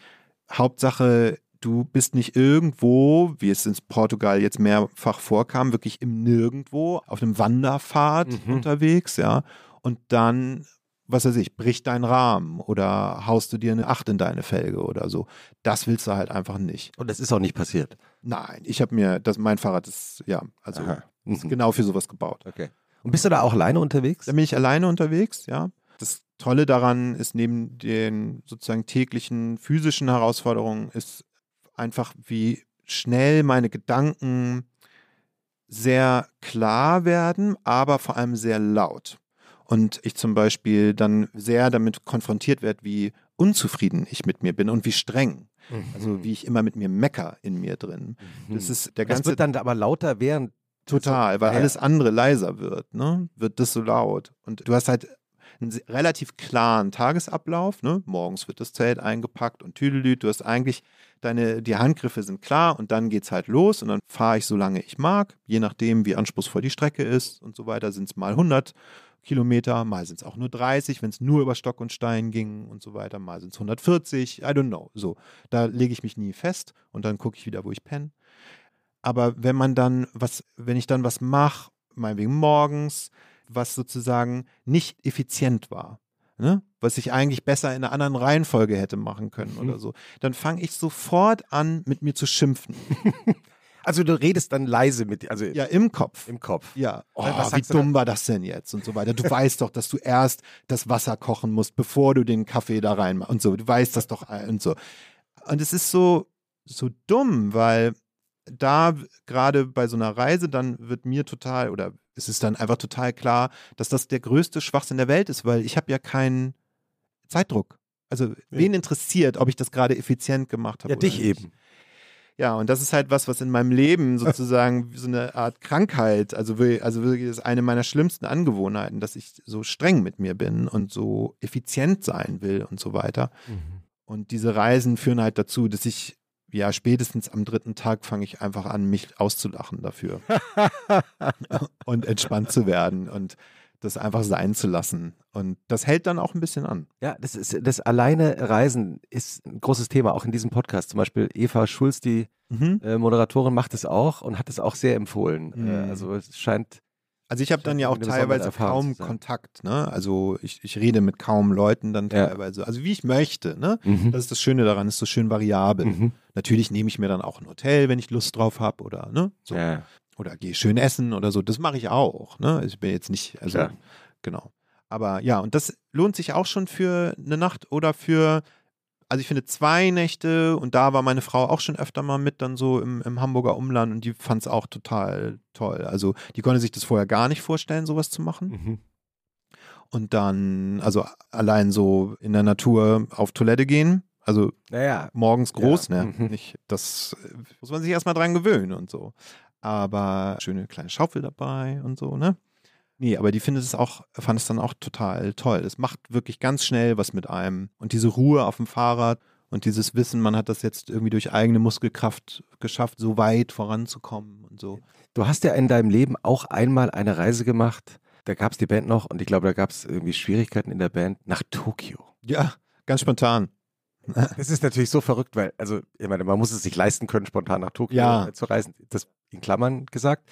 Hauptsache, du bist nicht irgendwo, wie es in Portugal jetzt mehrfach vorkam, wirklich im Nirgendwo, auf einem Wanderpfad Mhm. unterwegs, ja. Und dann, was weiß ich, bricht dein Rahmen oder haust du dir eine Acht in deine Felge oder so. Das willst du halt einfach nicht. Und das ist auch nicht passiert. Nein, ich habe mir, das, mein Fahrrad ist, ja, also Aha. ist Mhm. genau für sowas gebaut. Okay. Und bist du da auch alleine unterwegs? Da bin ich alleine unterwegs, ja. Das Tolle daran ist neben den sozusagen täglichen physischen Herausforderungen ist einfach, wie schnell meine Gedanken sehr klar werden, aber vor allem sehr laut. Und ich zum Beispiel dann sehr damit konfrontiert werde, wie unzufrieden ich mit mir bin und wie streng. Also wie ich immer mit mir mecker in mir drin. Das ist der Mhm. das ganze wird dann aber lauter während Total, weil Ja, alles andere leiser wird, ne? Wird das so laut. Und du hast halt einen relativ klaren Tagesablauf, ne? Morgens wird das Zelt eingepackt und Tüdelüt, du hast eigentlich deine, die Handgriffe sind klar und dann geht's halt los und dann fahre ich so lange ich mag, je nachdem, wie anspruchsvoll die Strecke ist und so weiter, sind es mal 100 Kilometer, mal sind es auch nur 30, wenn es nur über Stock und Stein ging und so weiter, mal sind es 140, I don't know. So, da lege ich mich nie fest und dann gucke ich wieder, wo ich penne. Aber wenn man dann was, wenn ich dann was mache, meinetwegen morgens, was sozusagen nicht effizient war, ne? was ich eigentlich besser in einer anderen Reihenfolge hätte machen können Mhm. oder so, dann fange ich sofort an, mit mir zu schimpfen. Also du redest dann leise mit, also Ja, im Kopf. im Kopf. Ja, oh, Was wie dumm war das denn jetzt und so weiter. Du weißt doch, dass du erst das Wasser kochen musst, bevor du den Kaffee da rein machst und so. Du weißt das doch und so. Und es ist so, so dumm, weil da gerade bei so einer Reise dann wird mir total oder es ist dann einfach total klar, dass das der größte Schwachsinn der Welt ist, weil ich habe ja keinen Zeitdruck. Also wen interessiert, ob ich das gerade effizient gemacht habe? Ja, oder dich nicht? eben. Ja, und das ist halt was, was in meinem Leben sozusagen so eine Art Krankheit, also, will- also wirklich ist eine meiner schlimmsten Angewohnheiten, dass ich so streng mit mir bin und so effizient sein will und so weiter. Und diese Reisen führen halt dazu, dass ich, ja, spätestens am dritten Tag fange ich einfach an, mich auszulachen dafür. und entspannt zu werden und das einfach sein zu lassen. Und das hält dann auch ein bisschen an. Ja, das ist das alleine Reisen ist ein großes Thema, auch in diesem Podcast. Zum Beispiel Eva Schulz, die Mhm. äh, Moderatorin, macht es auch und hat es auch sehr empfohlen. Mhm. Äh, also es scheint Also ich habe dann ja auch teilweise kaum. Kontakt, ne? Also ich, ich rede mit kaum Leuten dann Ja. teilweise. Also wie ich möchte, ne? mhm. Das ist das Schöne daran, ist so schön variabel. Mhm. Natürlich nehme ich mir dann auch ein Hotel, wenn ich Lust drauf habe oder ne? So. Ja. Oder gehe schön essen oder so. Das mache ich auch, ne? Ich bin jetzt nicht, also Klar. genau. Aber ja, und das lohnt sich auch schon für eine Nacht oder für, also ich finde zwei Nächte und da war meine Frau auch schon öfter mal mit, dann so im, im Hamburger Umland und die fand es auch total toll. Also die konnte sich das vorher gar nicht vorstellen, sowas zu machen. Mhm. Und dann, also allein so in der Natur auf Toilette gehen, also Naja, morgens groß, Ja, ne? mhm. Nicht, das äh, muss man sich erstmal dran gewöhnen und so. Aber schöne kleine Schaufel dabei und so, ne? Nee, aber die findet es auch, fand es dann auch total toll. Es macht wirklich ganz schnell was mit einem. Und diese Ruhe auf dem Fahrrad und dieses Wissen, man hat das jetzt irgendwie durch eigene Muskelkraft geschafft, so weit voranzukommen und so. du hast ja in deinem Leben auch einmal eine Reise gemacht. Da gab es die Band noch und ich glaube, da gab es irgendwie Schwierigkeiten in der Band nach Tokio. Ja, ganz spontan. Das ist natürlich so verrückt, weil, also, ich meine, man muss es sich leisten können, spontan nach Tokio Ja. äh, zu reisen. Das in Klammern gesagt.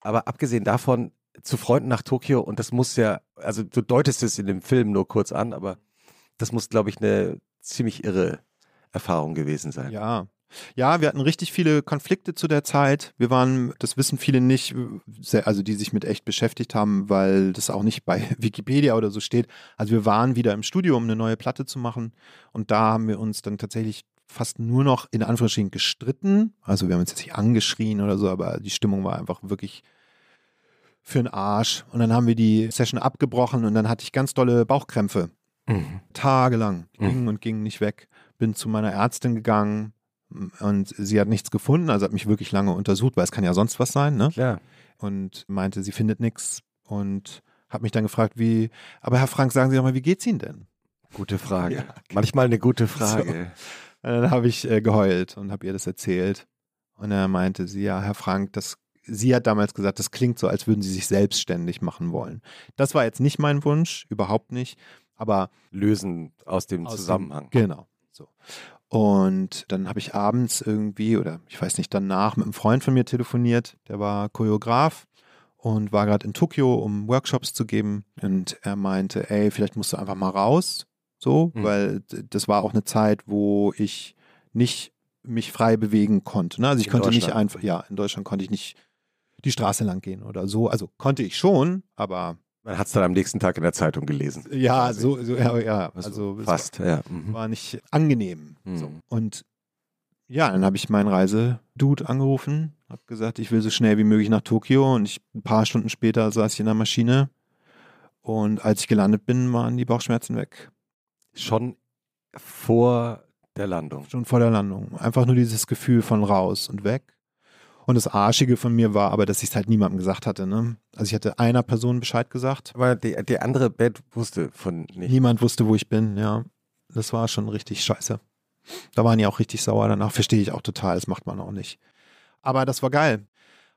Aber abgesehen davon, zu Freunden nach Tokio und das muss ja, also du deutest es in dem Film nur kurz an, aber das muss, glaube ich, eine ziemlich irre Erfahrung gewesen sein. Ja. Ja, wir hatten richtig viele Konflikte zu der Zeit. Wir waren, das wissen viele nicht, also die sich mit echt beschäftigt haben, weil das auch nicht bei Wikipedia oder so steht. Also wir waren wieder im Studio, um eine neue Platte zu machen. Und da haben wir uns dann tatsächlich fast nur noch in Anführungsstrichen gestritten. Also wir haben uns jetzt nicht angeschrien oder so, aber die Stimmung war einfach wirklich für den Arsch. Und dann haben wir die Session abgebrochen und dann hatte ich ganz dolle Bauchkrämpfe. Mhm. Tagelang. Die Mhm. Gingen und gingen nicht weg. Bin zu meiner Ärztin gegangen und sie hat nichts gefunden, also hat mich wirklich lange untersucht, weil es kann ja sonst was sein, ne? Klar. Und meinte, sie findet nichts und hat mich dann gefragt, wie, aber Herr Frank, sagen Sie doch mal, wie geht's Ihnen denn? Gute Frage. Ja. Manchmal eine gute Frage. Und dann habe ich äh, geheult und habe ihr das erzählt. Und dann meinte sie, ja, Herr Frank, das, sie hat damals gesagt, das klingt so, als würden Sie sich selbstständig machen wollen. Das war jetzt nicht mein Wunsch, überhaupt nicht, aber Lösen aus dem Aus dem- Zusammenhang. Genau. So. Und dann habe ich abends irgendwie, oder ich weiß nicht, danach mit einem Freund von mir telefoniert, der war Choreograf und war gerade in Tokio, um Workshops zu geben. Und er meinte, ey, vielleicht musst du einfach mal raus. So, Mhm. weil das war auch eine Zeit, wo ich nicht mich frei bewegen konnte. Ne? Also ich In konnte nicht einfach, ja, in Deutschland konnte ich nicht die Straße lang gehen oder so. Also konnte ich schon, aber Man hat es dann am nächsten Tag in der Zeitung gelesen. ja, so, so ja, ja, Also, also fast, ja. Mhm. war nicht angenehm. Mhm. So. Und ja, dann habe ich meinen Reisedude angerufen, habe gesagt, ich will so schnell wie möglich nach Tokio und ich, ein paar Stunden später saß ich in der Maschine und als ich gelandet bin, waren die Bauchschmerzen weg. Schon vor der Landung. Schon vor der Landung. Einfach nur dieses Gefühl von raus und weg. Und das Arschige von mir war aber, dass ich es halt niemandem gesagt hatte. Ne? Also ich hatte einer Person Bescheid gesagt. Aber die, die andere Band wusste von nicht. Niemand wusste, wo ich bin, ja. Das war schon richtig scheiße. Da waren die auch richtig sauer danach. Verstehe ich auch total. Das macht man auch nicht. Aber das war geil.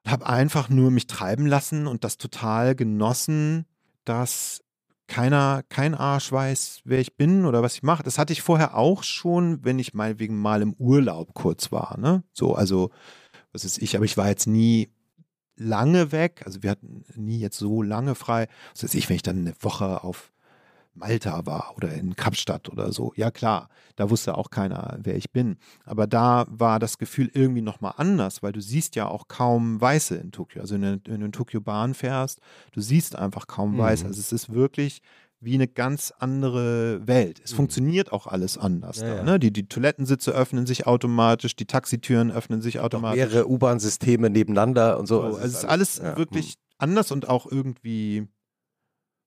Ich habe einfach nur mich treiben lassen und das total genossen, dass keiner, kein Arsch weiß, wer ich bin oder was ich mache. Das hatte ich vorher auch schon, wenn ich meinetwegen mal im Urlaub kurz war. Ne? So, also, was ist ich, aber ich war jetzt nie lange weg. Also wir hatten nie jetzt so lange frei. Was weiß ich, wenn ich dann eine Woche auf Malta war oder in Kapstadt oder so. Ja klar, da wusste auch keiner, wer ich bin. Aber da war das Gefühl irgendwie nochmal anders, weil du siehst ja auch kaum Weiße in Tokio. Also wenn du, in Tokio Bahn fährst, du siehst einfach kaum Mhm. Weiße. Also es ist wirklich wie eine ganz andere Welt. Es Mhm. funktioniert auch alles anders. Ja, da. Ne? Die, die Toilettensitze öffnen sich automatisch, die Taxitüren öffnen sich automatisch. mehrere U-Bahn-Systeme nebeneinander und so. So, also es ist alles ja, wirklich anders und auch irgendwie,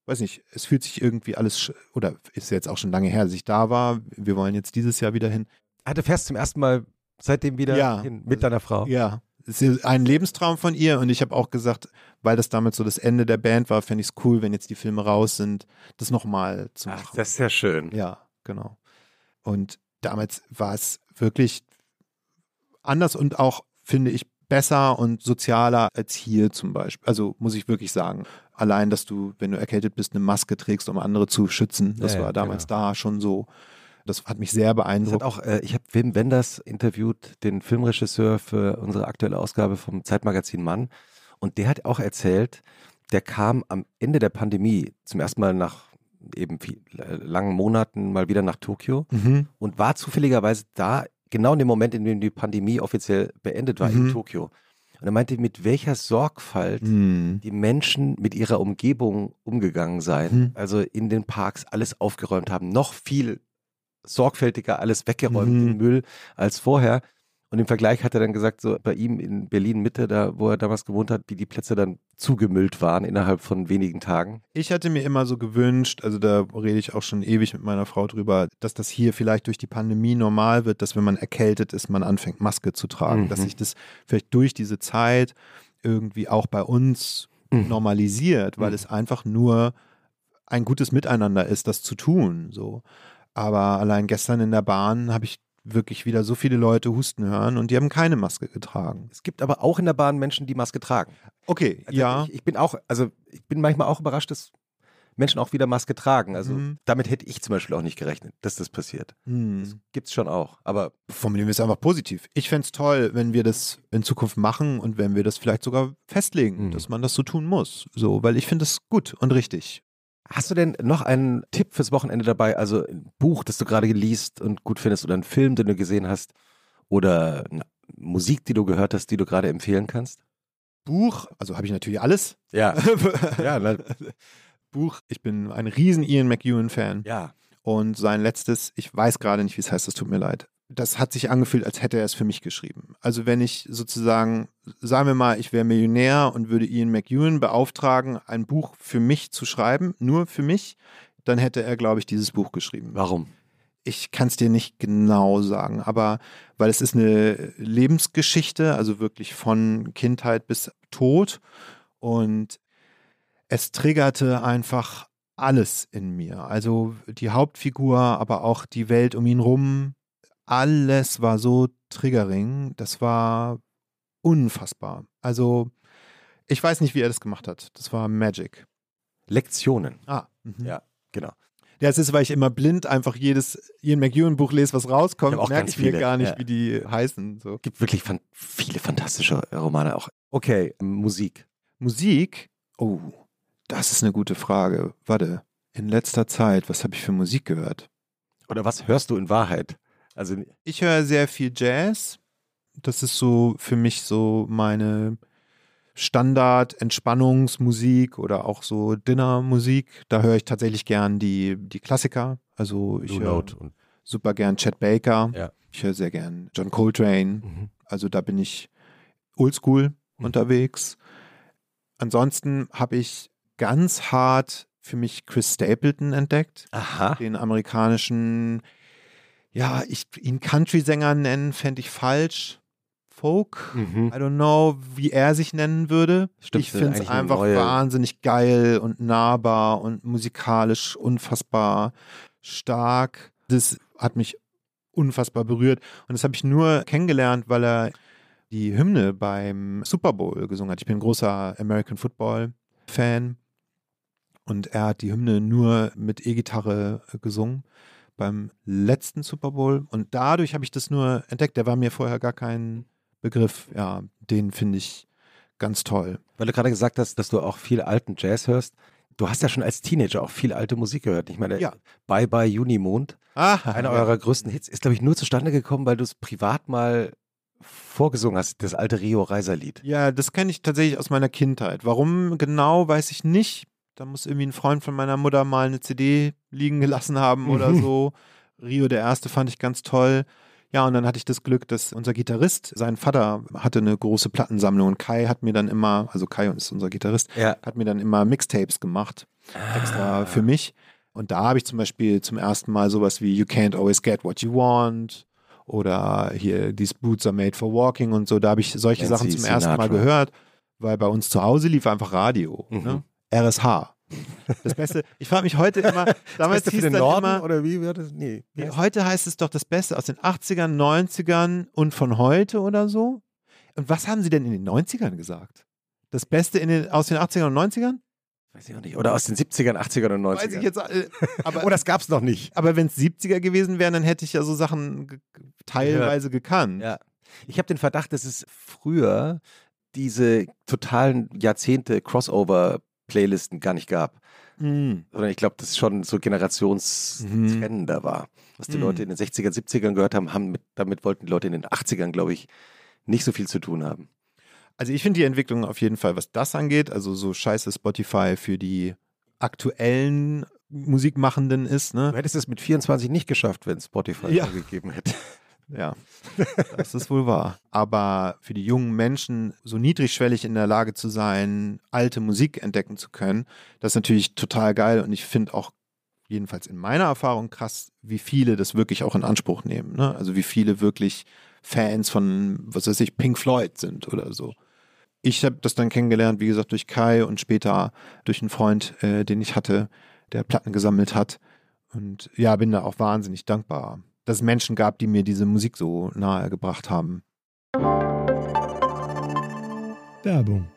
weiß nicht, es fühlt sich irgendwie alles, oder ist jetzt auch schon lange her, dass ich da war. Wir wollen jetzt dieses Jahr wieder hin. Ah, du fährst zum ersten Mal seitdem wieder Ja. hin, mit deiner Frau? Ja, ist ein Lebenstraum von ihr und ich habe auch gesagt, weil das damals so das Ende der Band war, fände ich es cool, wenn jetzt die Filme raus sind, das nochmal zu machen. Ach, das ist ja schön. Ja, genau. Und damals war es wirklich anders und auch, finde ich, besser und sozialer als hier zum Beispiel. Also muss ich wirklich sagen. Allein, dass du, wenn du erkältet bist, eine Maske trägst, um andere zu schützen. Das Ja, war damals genau. da schon so. Das hat mich sehr beeindruckt. auch, äh, ich habe Wim Wenders interviewt, den Filmregisseur für unsere aktuelle Ausgabe vom Zeitmagazin Mann. Und der hat auch erzählt, der kam am Ende der Pandemie zum ersten Mal nach eben viel, äh, langen Monaten mal wieder nach Tokio Mhm. und war zufälligerweise da, genau in dem Moment, in dem die Pandemie offiziell beendet war, in Mhm. Tokio. Und er meinte, mit welcher Sorgfalt Mhm. die Menschen mit ihrer Umgebung umgegangen seien. Mhm. Also in den Parks alles aufgeräumt haben, noch viel sorgfältiger alles weggeräumt, Mhm. den Müll als vorher. Und im Vergleich hat er dann gesagt, so bei ihm in Berlin Mitte, da wo er damals gewohnt hat, wie die Plätze dann zugemüllt waren innerhalb von wenigen Tagen. Ich hatte mir immer so gewünscht, also da rede ich auch schon ewig mit meiner Frau drüber, dass das hier vielleicht durch die Pandemie normal wird, dass wenn man erkältet ist, man anfängt Maske zu tragen, Mhm. dass sich das vielleicht durch diese Zeit irgendwie auch bei uns Mhm. normalisiert, weil Mhm. es einfach nur ein gutes Miteinander ist, das zu tun. So. Aber allein gestern in der Bahn habe ich wirklich wieder so viele Leute husten hören und die haben keine Maske getragen. Es gibt aber auch in der Bahn Menschen, die Maske tragen. Okay, Also ja. Ich, ich bin auch, also ich bin manchmal auch überrascht, dass Menschen auch wieder Maske tragen. Also Mhm. damit hätte ich zum Beispiel auch nicht gerechnet, dass das passiert. Hm. Das gibt's schon auch. Aber formulieren wir es einfach positiv. Ich fände es toll, wenn wir das in Zukunft machen und wenn wir das vielleicht sogar festlegen, Mhm. dass man das so tun muss. So, weil ich finde es gut und richtig. Hast du denn noch einen Tipp fürs Wochenende dabei? Also ein Buch, das du gerade liest und gut findest oder einen Film, den du gesehen hast oder eine Musik, die du gehört hast, die du gerade empfehlen kannst? Buch, also habe ich natürlich alles. Ja. ja, na, Buch, ich bin ein riesen Ian McEwan-Fan ja. und sein letztes, ich weiß gerade nicht, wie es heißt, das tut mir leid. Das hat sich angefühlt, als hätte er es für mich geschrieben. Also wenn ich sozusagen, sagen wir mal, ich wäre Millionär und würde Ian McEwan beauftragen, ein Buch für mich zu schreiben, nur für mich, dann hätte er, glaube ich, dieses Buch geschrieben. Warum? Ich kann es dir nicht genau sagen, aber weil es ist eine Lebensgeschichte, also wirklich von Kindheit bis Tod und es triggerte einfach alles in mir. Also die Hauptfigur, aber auch die Welt um ihn rum, alles war so triggering, das war unfassbar. Also ich weiß nicht, wie er das gemacht hat. Das war Magic. Lektionen. Ah, mhm. Ja, genau. Ja, es ist, weil ich immer blind einfach jedes Ian McEwan-Buch lese, was rauskommt, auch merke ich mir gar nicht, ja. wie die heißen. So. Gibt wirklich fan viele fantastische Romane auch. Okay, Musik. Musik? Oh, das ist eine gute Frage. Warte, in letzter Zeit, was habe ich für Musik gehört? Oder was hörst du in Wahrheit? Also Ich höre sehr viel Jazz. Das ist so für mich so meine Standard-Entspannungsmusik oder auch so Dinnermusik. Da höre ich tatsächlich gern die, die Klassiker. Also ich höre super gern Chet Baker. Ja. Ich höre sehr gern John Coltrane. mhm. Also da bin ich oldschool Mhm. unterwegs. Ansonsten habe ich ganz hart für mich Chris Stapleton entdeckt, Aha. den amerikanischen, ja, ich ihn Country-Sänger nennen, fände ich falsch. Folk, Mhm. I don't know, wie er sich nennen würde. Stimmt, ich finde es einfach wahnsinnig geil und nahbar und musikalisch unfassbar stark. Das hat mich unfassbar berührt. Und das habe ich nur kennengelernt, weil er die Hymne beim Super Bowl gesungen hat. Ich bin ein großer American Football Fan. Und er hat die Hymne nur mit E-Gitarre gesungen beim letzten Super Bowl. Und dadurch habe ich das nur entdeckt. Der war mir vorher gar kein Begriff. Ja, den finde ich ganz toll. Weil du gerade gesagt hast, dass du auch viel alten Jazz hörst. Du hast ja schon als Teenager auch viel alte Musik gehört. Ich meine, Ja. Bye Bye Junimond, Ah, einer eurer größten Hits, ist, glaube ich, nur zustande gekommen, weil du es privat mal vorgesungen hast, das alte Rio Reiser Lied. Ja, das kenne ich tatsächlich aus meiner Kindheit. Warum genau, weiß ich nicht. Da muss irgendwie ein Freund von meiner Mutter mal eine CD liegen gelassen haben oder Mhm. so. Rio der Erste fand ich ganz toll. Ja, und dann hatte ich das Glück, dass unser Gitarrist, sein Vater hatte eine große Plattensammlung und Kai hat mir dann immer, also Kai ist unser Gitarrist, Ja. hat mir dann immer Mixtapes gemacht, extra Ah. für mich. Und da habe ich zum Beispiel zum ersten Mal sowas wie You Can't Always Get What You Want oder hier These Boots are made for walking und so. Da habe ich solche Nancy Sachen zum ersten Mal Sinatra. gehört, weil bei uns zu Hause lief einfach Radio. Mhm. Ne? RSH. Das Beste, ich frage mich heute immer, damals Beste für hieß den Norden immer, oder wie wird das? Nee. Heute heißt es doch das Beste aus den 80ern, 90ern und von heute oder so. Und was haben sie denn in den 90ern gesagt? Das Beste in den, aus den 80ern und 90ern? Weiß ich auch nicht. Oder aus den 70ern, 80ern und 90ern. Weiß ich jetzt. Äh, aber oh, das gab's noch nicht. aber wenn es 70er gewesen wären, dann hätte ich ja so Sachen ge- teilweise gekannt. Ja. Ich habe den Verdacht, dass es früher diese totalen Jahrzehnte Crossover-Playlisten gar nicht gab. Mhm. Sondern ich glaube, das schon so generationstrennender war. Was die Mhm. Leute in den 60ern, 70ern gehört haben, haben mit, damit wollten die Leute in den 80ern, glaube ich, nicht so viel zu tun haben. Also ich finde die Entwicklung auf jeden Fall, was das angeht, also so scheiße Spotify für die aktuellen Musikmachenden ist, ne? Du hättest es mit 24 nicht geschafft, wenn es Spotify Ja. gegeben hätte. Ja, das ist wohl wahr. Aber für die jungen Menschen so niedrigschwellig in der Lage zu sein, alte Musik entdecken zu können, das ist natürlich total geil. Und ich finde auch, jedenfalls in meiner Erfahrung, krass, wie viele das wirklich auch in Anspruch nehmen. Ne? Also wie viele wirklich Fans von, was weiß ich, Pink Floyd sind oder so. Ich habe das dann kennengelernt, wie gesagt, durch Kai und später durch einen Freund, äh, den ich hatte, der Platten gesammelt hat. Und ja, bin da auch wahnsinnig dankbar, dass es Menschen gab, die mir diese Musik so nahe gebracht haben. Werbung.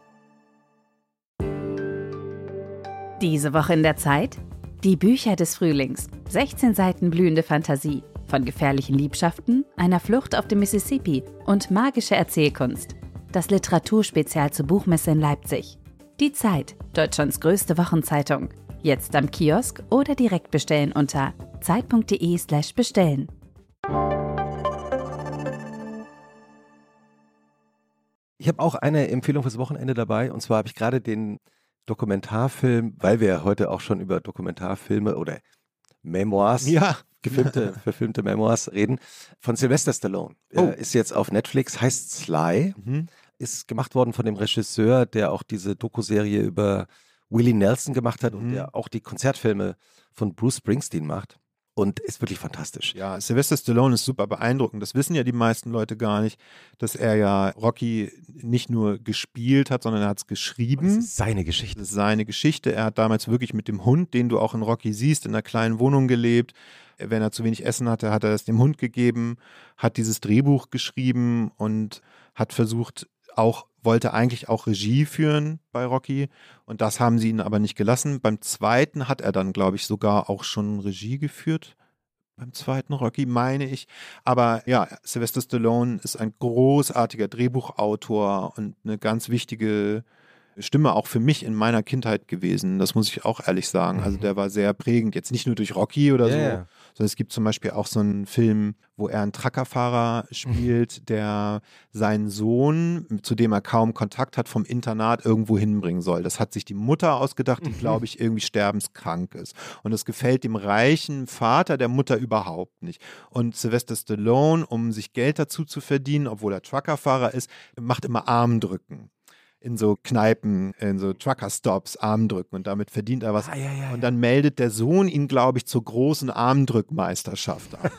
Diese Woche in der Zeit? Die Bücher des Frühlings. 16 Seiten blühende Fantasie. Von gefährlichen Liebschaften, einer Flucht auf dem Mississippi und magische Erzählkunst. Das Literaturspezial zur Buchmesse in Leipzig. Die Zeit, Deutschlands größte Wochenzeitung. Jetzt am Kiosk oder direkt bestellen unter zeit.de/slash bestellen. Ich habe auch eine Empfehlung fürs Wochenende dabei. Und zwar habe ich gerade den Dokumentarfilm, weil wir ja heute auch schon über Dokumentarfilme oder Memoirs, Ja, gefilmte, verfilmte Memoirs reden, von Sylvester Stallone. Oh. Er ist jetzt auf Netflix, heißt Sly, Mhm. ist gemacht worden von dem Regisseur, der auch diese Doku-Serie über Willie Nelson gemacht hat und Mhm. der auch die Konzertfilme von Bruce Springsteen macht. Und ist wirklich fantastisch. Ja, Sylvester Stallone ist super beeindruckend. Das wissen ja die meisten Leute gar nicht, dass er ja Rocky nicht nur gespielt hat, sondern er hat es Das geschrieben. ist seine Geschichte. Das ist seine Geschichte. Er hat damals wirklich mit dem Hund, den du auch in Rocky siehst, in einer kleinen Wohnung gelebt. Wenn er zu wenig Essen hatte, hat er es dem Hund gegeben, hat dieses Drehbuch geschrieben und hat versucht, auch, wollte eigentlich auch Regie führen bei Rocky. Und das haben sie ihn aber nicht gelassen. Beim zweiten hat er dann, glaube ich, sogar auch schon Regie geführt. Beim zweiten Rocky, meine ich. Aber ja, Sylvester Stallone ist ein großartiger Drehbuchautor und eine ganz wichtige Stimme auch für mich in meiner Kindheit gewesen. Das muss ich auch ehrlich sagen. Also der war sehr prägend. Jetzt nicht nur durch Rocky oder Ja, so, sondern es gibt zum Beispiel auch so einen Film, wo er einen Truckerfahrer spielt, der seinen Sohn, zu dem er kaum Kontakt hat, vom Internat irgendwo hinbringen soll. Das hat sich die Mutter ausgedacht, die, glaube ich, irgendwie sterbenskrank ist. Und das gefällt dem reichen Vater der Mutter überhaupt nicht. Und Sylvester Stallone, um sich Geld dazu zu verdienen, obwohl er Truckerfahrer ist, macht immer Armdrücken. In so Kneipen, in so Trucker-Stops Armdrücken und damit verdient er was. Ah, ja, ja, Und dann meldet der Sohn ihn, glaube ich, zur großen Armdrückmeisterschaft an.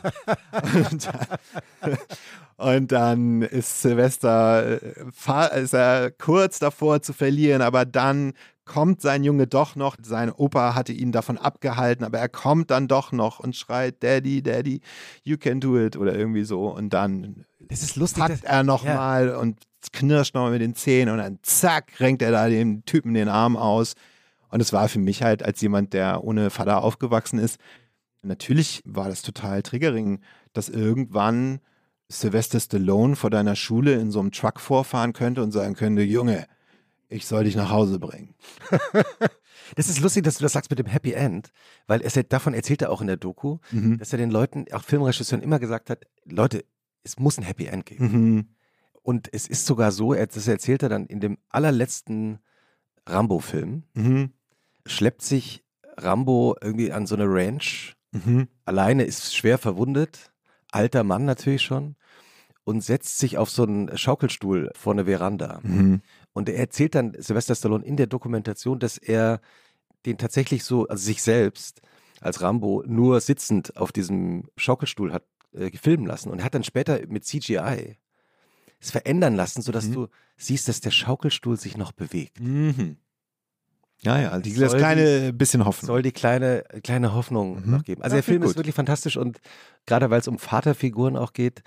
und, und dann ist Silvester, äh, ist er kurz davor zu verlieren, aber dann kommt sein Junge doch noch. Sein Opa hatte ihn davon abgehalten, aber er kommt dann doch noch und schreit, Daddy, Daddy, you can do it oder irgendwie so. Und dann lustig. packt er nochmal und knirscht nochmal mit den Zähnen und dann zack, renkt er da dem Typen den Arm aus. Und es war für mich halt als jemand, der ohne Vater aufgewachsen ist, natürlich war das total triggering, dass irgendwann Sylvester Stallone vor deiner Schule in so einem Truck vorfahren könnte und sagen könnte, Junge, ich soll dich nach Hause bringen. Das ist lustig, dass du das sagst mit dem Happy End, weil es ja, davon erzählt er auch in der Doku, Mhm. dass er den Leuten, auch Filmregisseuren immer gesagt hat, Leute, es muss ein Happy End geben. Mhm. Und es ist sogar so, das erzählt er dann in dem allerletzten Rambo-Film, Mhm. schleppt sich Rambo irgendwie an so eine Ranch, Mhm. alleine ist schwer verwundet, alter Mann natürlich schon, und setzt sich auf so einen Schaukelstuhl vor eine Veranda. Mhm. Und er erzählt dann Sylvester Stallone in der Dokumentation, dass er den tatsächlich so, also sich selbst als Rambo nur sitzend auf diesem Schaukelstuhl hat äh, filmen lassen und hat dann später mit CGI es verändern lassen, sodass Mhm. du siehst, dass der Schaukelstuhl sich noch bewegt. Mhm. Ja, ja, also das kleine bisschen Hoffnung. Soll die kleine, kleine Hoffnung Mhm. noch geben. Also Ja, der Film ich ist gut. wirklich fantastisch und gerade weil es um Vaterfiguren auch geht,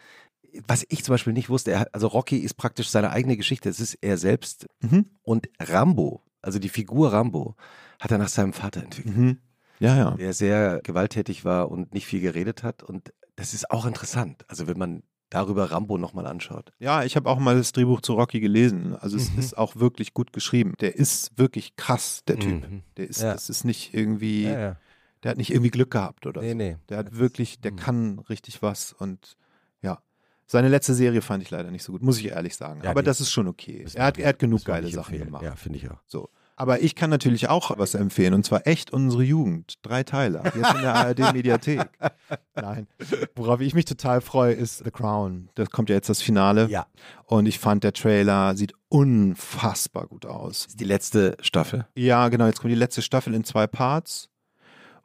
was ich zum Beispiel nicht wusste, er also Rocky ist praktisch seine eigene Geschichte. Es ist er selbst Mhm. und Rambo, also die Figur Rambo, hat er nach seinem Vater entwickelt, Mhm. Ja, ja. der sehr gewalttätig war und nicht viel geredet hat. Und das ist auch interessant. Also wenn man darüber Rambo nochmal anschaut. Ja, ich habe auch mal das Drehbuch zu Rocky gelesen. Also es Mhm. ist auch wirklich gut geschrieben. Der ist wirklich krass, der Typ. Mhm. Der ist, Ja. das ist nicht irgendwie, Ja, ja. der hat nicht irgendwie Glück gehabt oder Nee, so. nee. Der hat Das- wirklich, der Mhm. kann richtig was und ja. Seine letzte Serie fand ich leider nicht so gut, muss ich ehrlich sagen. Ja, Aber das ist schon okay. Er hat, er hat genug geile Sachen empfehlen. gemacht. Ja, finde ich auch. So. Aber ich kann natürlich auch was empfehlen und zwar echt unsere Jugend. Drei Teile. Jetzt in der ARD-Mediathek. Nein. Worauf ich mich total freue, ist The Crown. Das kommt ja jetzt das Finale. Ja, Und ich fand, der Trailer sieht unfassbar gut aus. das ist die letzte Staffel. Ja, genau. Jetzt kommt die letzte Staffel in zwei Parts.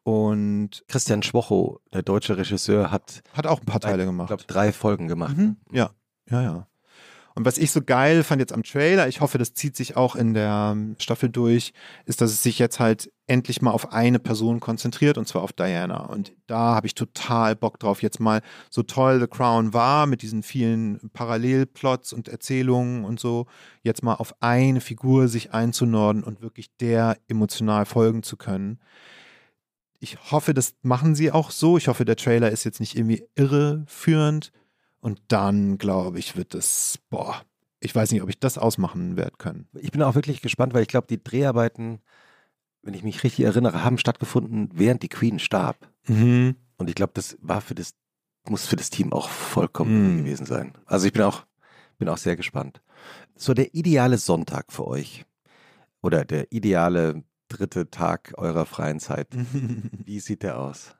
Und Christian Schwocho, der deutsche Regisseur, hat, hat auch ein paar Teile ich gemacht. glaube, drei Folgen gemacht. Mhm. Ja, ja, ja. Und was ich so geil fand jetzt am Trailer, ich hoffe, das zieht sich auch in der ähm, Staffel durch, ist, dass es sich jetzt halt endlich mal auf eine Person konzentriert und zwar auf Diana. Und da habe ich total Bock drauf, jetzt mal so toll The Crown war mit diesen vielen Parallelplots und Erzählungen und so, jetzt mal auf eine Figur sich einzunorden und wirklich der emotional folgen zu können. Ich hoffe, das machen sie auch so. Ich hoffe, der Trailer ist jetzt nicht irgendwie irreführend. Und dann, glaube ich, wird es, boah, ich weiß nicht, ob ich das ausmachen werde können. Ich bin auch wirklich gespannt, weil ich glaube, die Dreharbeiten, wenn ich mich richtig erinnere, haben stattgefunden, während die Queen starb. Mhm. Und ich glaube, das war für das, muss für das Team auch vollkommen Mhm. gewesen sein. Also ich bin auch, bin auch sehr gespannt. So der ideale Sonntag für euch oder der ideale dritte Tag eurer freien Zeit. Wie sieht der aus?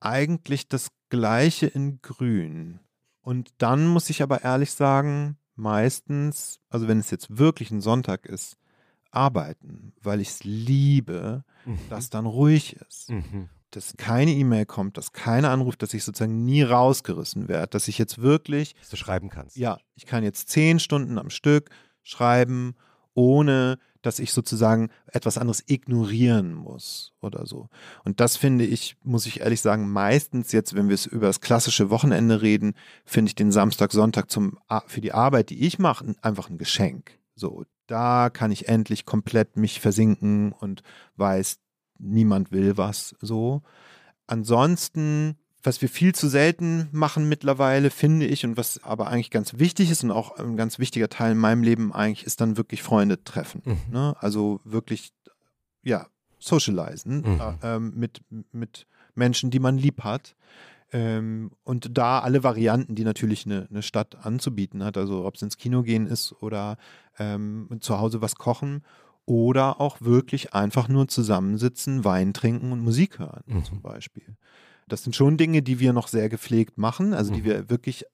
Eigentlich das gleiche in grün. Und dann muss ich aber ehrlich sagen, meistens, also wenn es jetzt wirklich ein Sonntag ist, arbeiten, weil ich es liebe, dass dann ruhig ist. Mhm. Dass keine E-Mail kommt, dass keiner anruft, dass ich sozusagen nie rausgerissen werde, dass ich jetzt wirklich Dass du schreiben kannst. Ja, ich kann jetzt zehn Stunden am Stück schreiben, ohne dass ich sozusagen etwas anderes ignorieren muss oder so. Und das finde ich, muss ich ehrlich sagen, meistens jetzt, wenn wir es über das klassische Wochenende reden, finde ich den Samstag, Sonntag zum, für die Arbeit, die ich mache, einfach ein Geschenk. So, da kann ich endlich komplett mich versinken und weiß, niemand will was so. Ansonsten, was wir viel zu selten machen mittlerweile, finde ich, und was aber eigentlich ganz wichtig ist und auch ein ganz wichtiger Teil in meinem Leben eigentlich, ist dann wirklich Freunde treffen. Mhm. Ne? Also wirklich, ja, socialisen Mhm. äh, ähm, mit, mit Menschen, die man lieb hat. Ähm, und da alle Varianten, die natürlich eine, eine Stadt anzubieten hat, also ob es ins Kino gehen ist oder ähm, zu Hause was kochen oder auch wirklich einfach nur zusammensitzen, Wein trinken und Musik hören Mhm. zum Beispiel. Das sind schon Dinge, die wir noch sehr gepflegt machen, also die Mhm. wir wirklich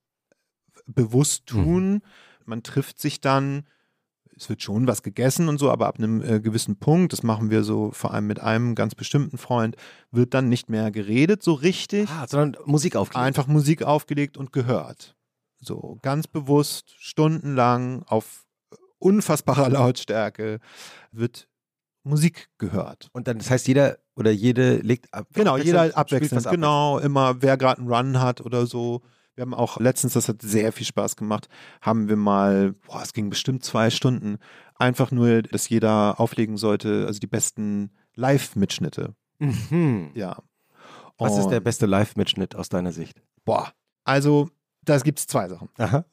bewusst tun. Man trifft sich dann, es wird schon was gegessen und so, aber ab einem äh, gewissen Punkt, das machen wir so vor allem mit einem ganz bestimmten Freund, wird dann nicht mehr geredet so richtig, Ah, sondern Musik aufgelegt. einfach Musik aufgelegt und gehört. So ganz bewusst, stundenlang auf unfassbarer Lautstärke wird Musik gehört. Und dann, das heißt, jeder oder jede legt ab. Genau, jeder abwechselnd. Genau, immer wer gerade einen Run hat oder so. Wir haben auch letztens, das hat sehr viel Spaß gemacht, haben wir mal, boah, es ging bestimmt zwei Stunden, einfach nur, dass jeder auflegen sollte, also die besten Live-Mitschnitte. Mhm. Ja. Was ist der Und, beste Live-Mitschnitt aus deiner Sicht? Boah, also da gibt es zwei Sachen. Aha.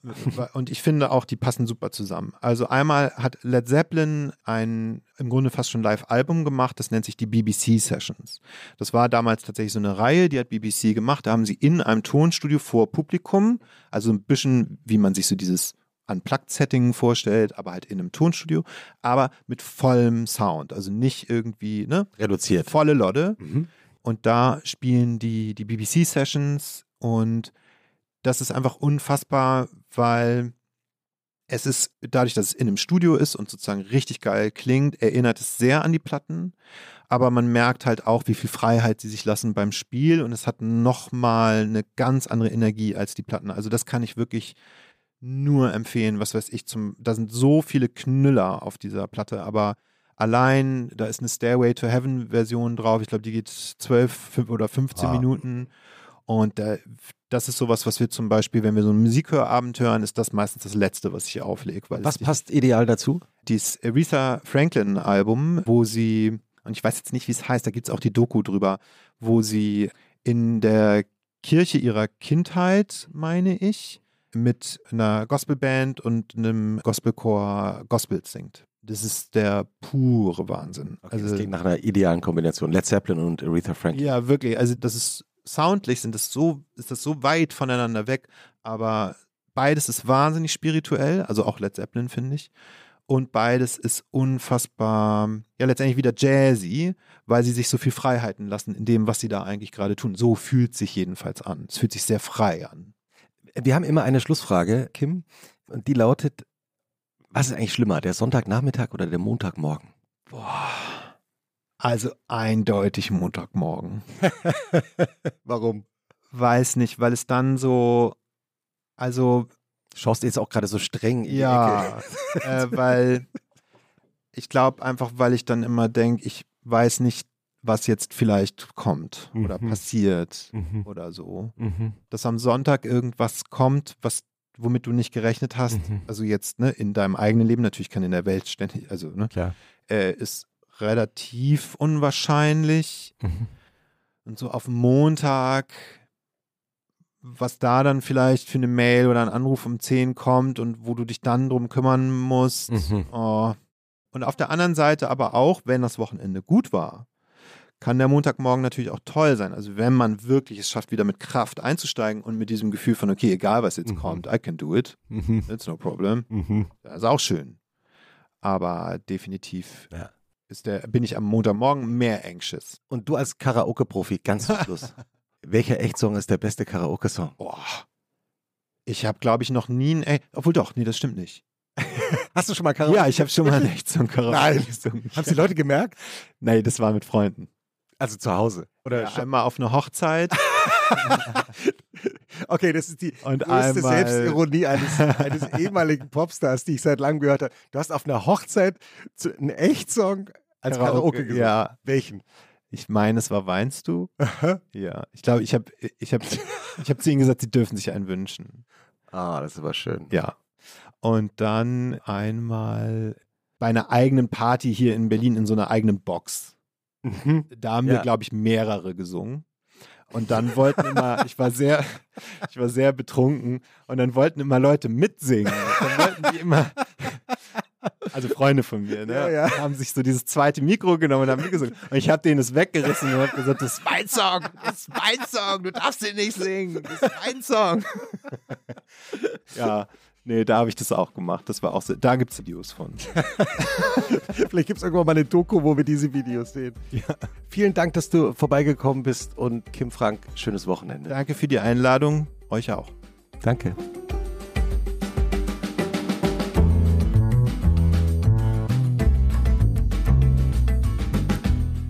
Und ich finde auch, die passen super zusammen. Also einmal hat Led Zeppelin ein im Grunde fast schon Live-Album gemacht, das nennt sich die BBC Sessions. Das war damals tatsächlich so eine Reihe, die hat BBC gemacht. Da haben sie in einem Tonstudio vor Publikum, also ein bisschen, wie man sich so dieses Unplugged-Setting vorstellt, aber halt in einem Tonstudio, aber mit vollem Sound. Also nicht irgendwie, ne? Reduziert. Volle Lodde. Mhm. Und da spielen die, die BBC-Sessions und das ist einfach unfassbar, weil es ist, dadurch, dass es in einem Studio ist und sozusagen richtig geil klingt, erinnert es sehr an die Platten. aber man merkt halt auch, wie viel Freiheit sie sich lassen beim Spiel und es hat nochmal eine ganz andere Energie als die Platten. Also das kann ich wirklich nur empfehlen, was weiß ich, zum, da sind so viele Knüller auf dieser Platte, aber allein, da ist eine Stairway to Heaven Version drauf, ich glaube, die geht 12 oder 15 Ah. Minuten und da, das ist sowas, was wir zum Beispiel, wenn wir so einen Musikhörabend hören, ist das meistens das Letzte, was ich auflege. Weil Was passt ideal dazu? dieses Aretha Franklin Album, wo sie, und ich weiß jetzt nicht, wie es heißt, da gibt es auch die Doku drüber, wo sie in der Kirche ihrer Kindheit, meine ich, mit einer Gospelband und einem Gospelchor Gospel singt. Das ist der pure Wahnsinn. Okay, das klingt nach einer idealen Kombination. Led Zeppelin und Aretha Franklin. Ja, wirklich. Also das ist soundlich sind das so, ist das so weit voneinander weg, aber beides ist wahnsinnig spirituell, also auch Led Zeppelin, finde ich. Und beides ist unfassbar, ja, letztendlich wieder jazzy, weil sie sich so viel Freiheiten lassen in dem, was sie da eigentlich gerade tun. So fühlt sich jedenfalls an. Es fühlt sich sehr frei an. Wir haben immer eine Schlussfrage, Kim, und die lautet: Was ist eigentlich schlimmer, der Sonntagnachmittag oder der Montagmorgen? Boah. Also eindeutig Montagmorgen. Warum? Weiß nicht, weil es dann so, also Schaust du jetzt auch gerade so streng in? Ja, äh, weil ich glaube einfach, weil ich dann immer denke, ich weiß nicht, was jetzt vielleicht kommt oder Mhm. passiert Mhm. oder so. Mhm. Dass am Sonntag irgendwas kommt, was womit du nicht gerechnet hast, Mhm. also jetzt ne, in deinem eigenen Leben, natürlich kann in der Welt ständig, also ne, äh, ist relativ unwahrscheinlich. Mhm. Und so auf Montag, was da dann vielleicht für eine Mail oder ein Anruf um 10 kommt und wo du dich dann drum kümmern musst. Mhm. Oh. Und auf der anderen Seite aber auch, wenn das Wochenende gut war, kann der Montagmorgen natürlich auch toll sein. Also wenn man wirklich es schafft, wieder mit Kraft einzusteigen und mit diesem Gefühl von, okay, egal was jetzt Mhm. kommt, I can do it, Mhm. it's no problem. Mhm. Das ist auch schön. Aber definitiv Ja. Der, bin ich am Montagmorgen mehr anxious. Und du als Karaoke-Profi, ganz zum Schluss. Welcher Echtsong ist der beste Karaoke-Song? Boah. Ich habe, glaube ich, noch nie ein. Ey, obwohl doch, nee, das stimmt nicht. Hast du schon mal Karaoke? Ja, ich habe schon mal einen Echtsong Karaoke Nein. gesungen. Haben die Leute gemerkt? Nee, das war mit Freunden. Also zu Hause. Oder Ja, einmal auf einer Hochzeit Okay, das ist die und größte. Selbstironie eines, eines ehemaligen Popstars, die ich seit langem gehört habe. Du hast auf einer Hochzeit zu, einen Echtsong als Karaoke, gesungen. Ja, Welchen? ich meine, es war Weinst du? Ja, ich glaube, ich habe ich hab, ich hab zu ihnen gesagt, sie dürfen sich einen wünschen. Ah, das ist aber schön. Ja. Und dann einmal bei einer eigenen Party hier in Berlin in so einer eigenen Box. Mhm. Da haben wir, Ja. glaube ich, mehrere gesungen. Und dann wollten immer, ich war sehr, ich war sehr betrunken und dann wollten immer Leute mitsingen. Dann wollten die immer, also Freunde von mir, ne, Ja, ja. haben sich so dieses zweite Mikro genommen und haben mitgesungen. Und ich habe denen das weggerissen und habe gesagt, das ist mein Song, das ist mein Song, du darfst den nicht singen, das ist mein Song. ja, nee, da habe ich das auch gemacht. Das war auch so, da gibt es Videos von. Vielleicht gibt es irgendwann mal eine Doku, wo wir diese Videos sehen. Vielen Dank, dass du vorbeigekommen bist und Kim Frank, schönes Wochenende. Danke für die Einladung, euch auch. Danke.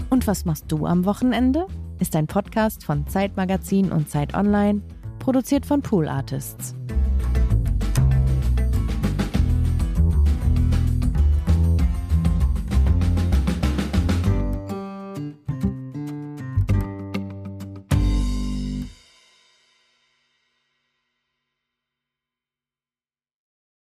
Und was machst du am Wochenende? Ist ein Podcast von Zeitmagazin und Zeit Online, produziert von Pool Artists.